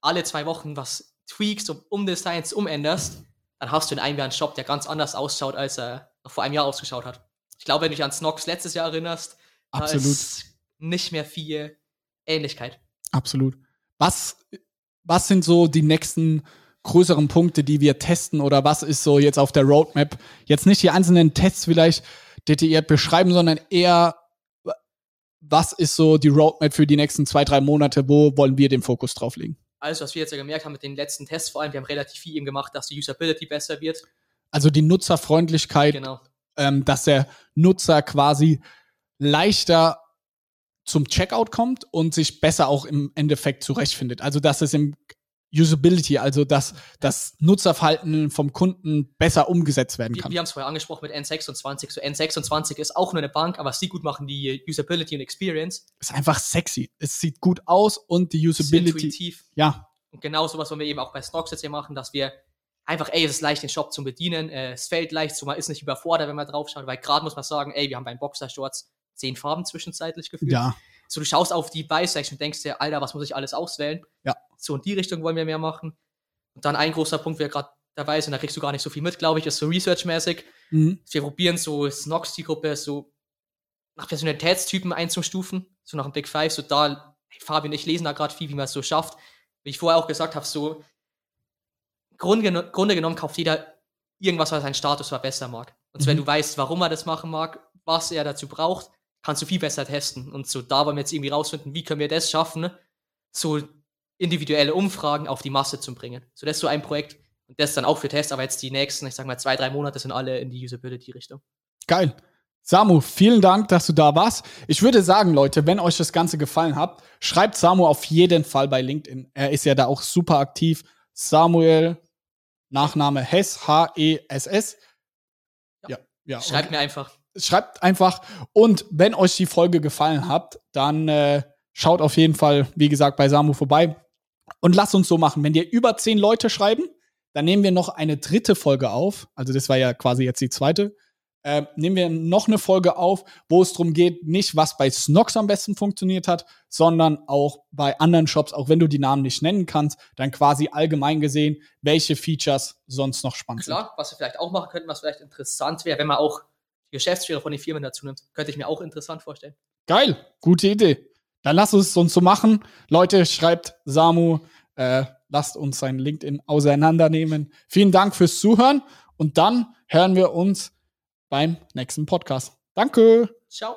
alle zwei Wochen was tweakst und umdesignst, umänderst, dann hast du in einem Jahr einen Shop, der ganz anders ausschaut, als er vor einem Jahr ausgeschaut hat. Ich glaube, wenn du dich an Snox letztes Jahr erinnerst, Absolut. da ist nicht mehr viel Ähnlichkeit. Absolut. Was, was sind so die nächsten größeren Punkte, die wir testen oder was ist so jetzt auf der Roadmap? Jetzt nicht die einzelnen Tests vielleicht detailliert beschreiben, sondern eher, was ist so die Roadmap für die nächsten zwei, drei Monate? Wo wollen wir den Fokus drauf legen? Also, was wir jetzt ja gemerkt haben mit den letzten Tests, vor allem, wir haben relativ viel eben gemacht, dass die Usability besser wird. Also die Nutzerfreundlichkeit, Genau. ähm, dass der Nutzer quasi leichter zum Checkout kommt und sich besser auch im Endeffekt zurechtfindet. Also dass es im Usability, also dass das Nutzerverhalten vom Kunden besser umgesetzt werden Wir, kann. wir haben es vorher angesprochen mit N26. So N26 ist auch nur eine Bank, aber was die gut machen, die Usability und Experience, ist einfach sexy. Es sieht gut aus und die ist Usability. intuitiv. Ja, Und genau sowas wollen wir eben auch bei Snox jetzt hier machen, dass wir einfach, ey, es ist leicht, den Shop zu bedienen. Äh, es fällt leicht, so man ist nicht überfordert, wenn man drauf schaut, weil gerade muss man sagen, ey, wir haben beim Boxershorts zehn Farben zwischenzeitlich gefühlt. ja, So, du schaust auf die Buy-Section und denkst dir, Alter, was muss ich alles auswählen? Ja. So in die Richtung wollen wir mehr machen. Und dann ein großer Punkt, wer gerade dabei ist, und da kriegst du gar nicht so viel mit, glaube ich, ist so researchmäßig. mhm. Wir probieren so Snox, die Gruppe, so nach Personalitätstypen einzustufen, so nach dem Big Five, so da, hey, Fabi und ich lesen da gerade viel, wie man es so schafft. Wie ich vorher auch gesagt habe, so Grunde, Grunde genommen kauft jeder irgendwas, was seinen Status verbessern mag. Und wenn Mhm. du weißt, warum er das machen mag, was er dazu braucht, kannst du viel besser testen. Und so da wollen wir jetzt irgendwie rausfinden, wie können wir das schaffen, so individuelle Umfragen auf die Masse zu bringen. So das ist so ein Projekt und das dann auch für Tests, aber jetzt die nächsten, ich sag mal zwei, drei Monate sind alle in die Usability-Richtung. Geil. Samu, vielen Dank, dass du da warst. Ich würde sagen, Leute, wenn euch das Ganze gefallen hat, schreibt Samu auf jeden Fall bei LinkedIn. Er ist ja da auch super aktiv. Samuel, Nachname Hess, H-E-S-S. Ja, ja. Schreibt mir einfach. Schreibt einfach. Und wenn euch die Folge gefallen hat, dann äh, schaut auf jeden Fall, wie gesagt, bei Samu vorbei. Und lasst uns so machen. Wenn dir über zehn Leute schreiben, dann nehmen wir noch eine dritte Folge auf. Also das war ja quasi jetzt die zweite. Äh, nehmen wir noch eine Folge auf, wo es darum geht, nicht was bei Snox am besten funktioniert hat, sondern auch bei anderen Shops, auch wenn du die Namen nicht nennen kannst, dann quasi allgemein gesehen, welche Features sonst noch spannend sind. Klar, was wir vielleicht auch machen könnten, was vielleicht interessant wäre, wenn man auch Geschäftsführer von den Firmen dazu nimmt, könnte ich mir auch interessant vorstellen. Geil, gute Idee. Dann lasst es uns so machen. Leute, schreibt Samu, äh, lasst uns sein LinkedIn auseinandernehmen. Vielen Dank fürs Zuhören und dann hören wir uns beim nächsten Podcast. Danke. Ciao.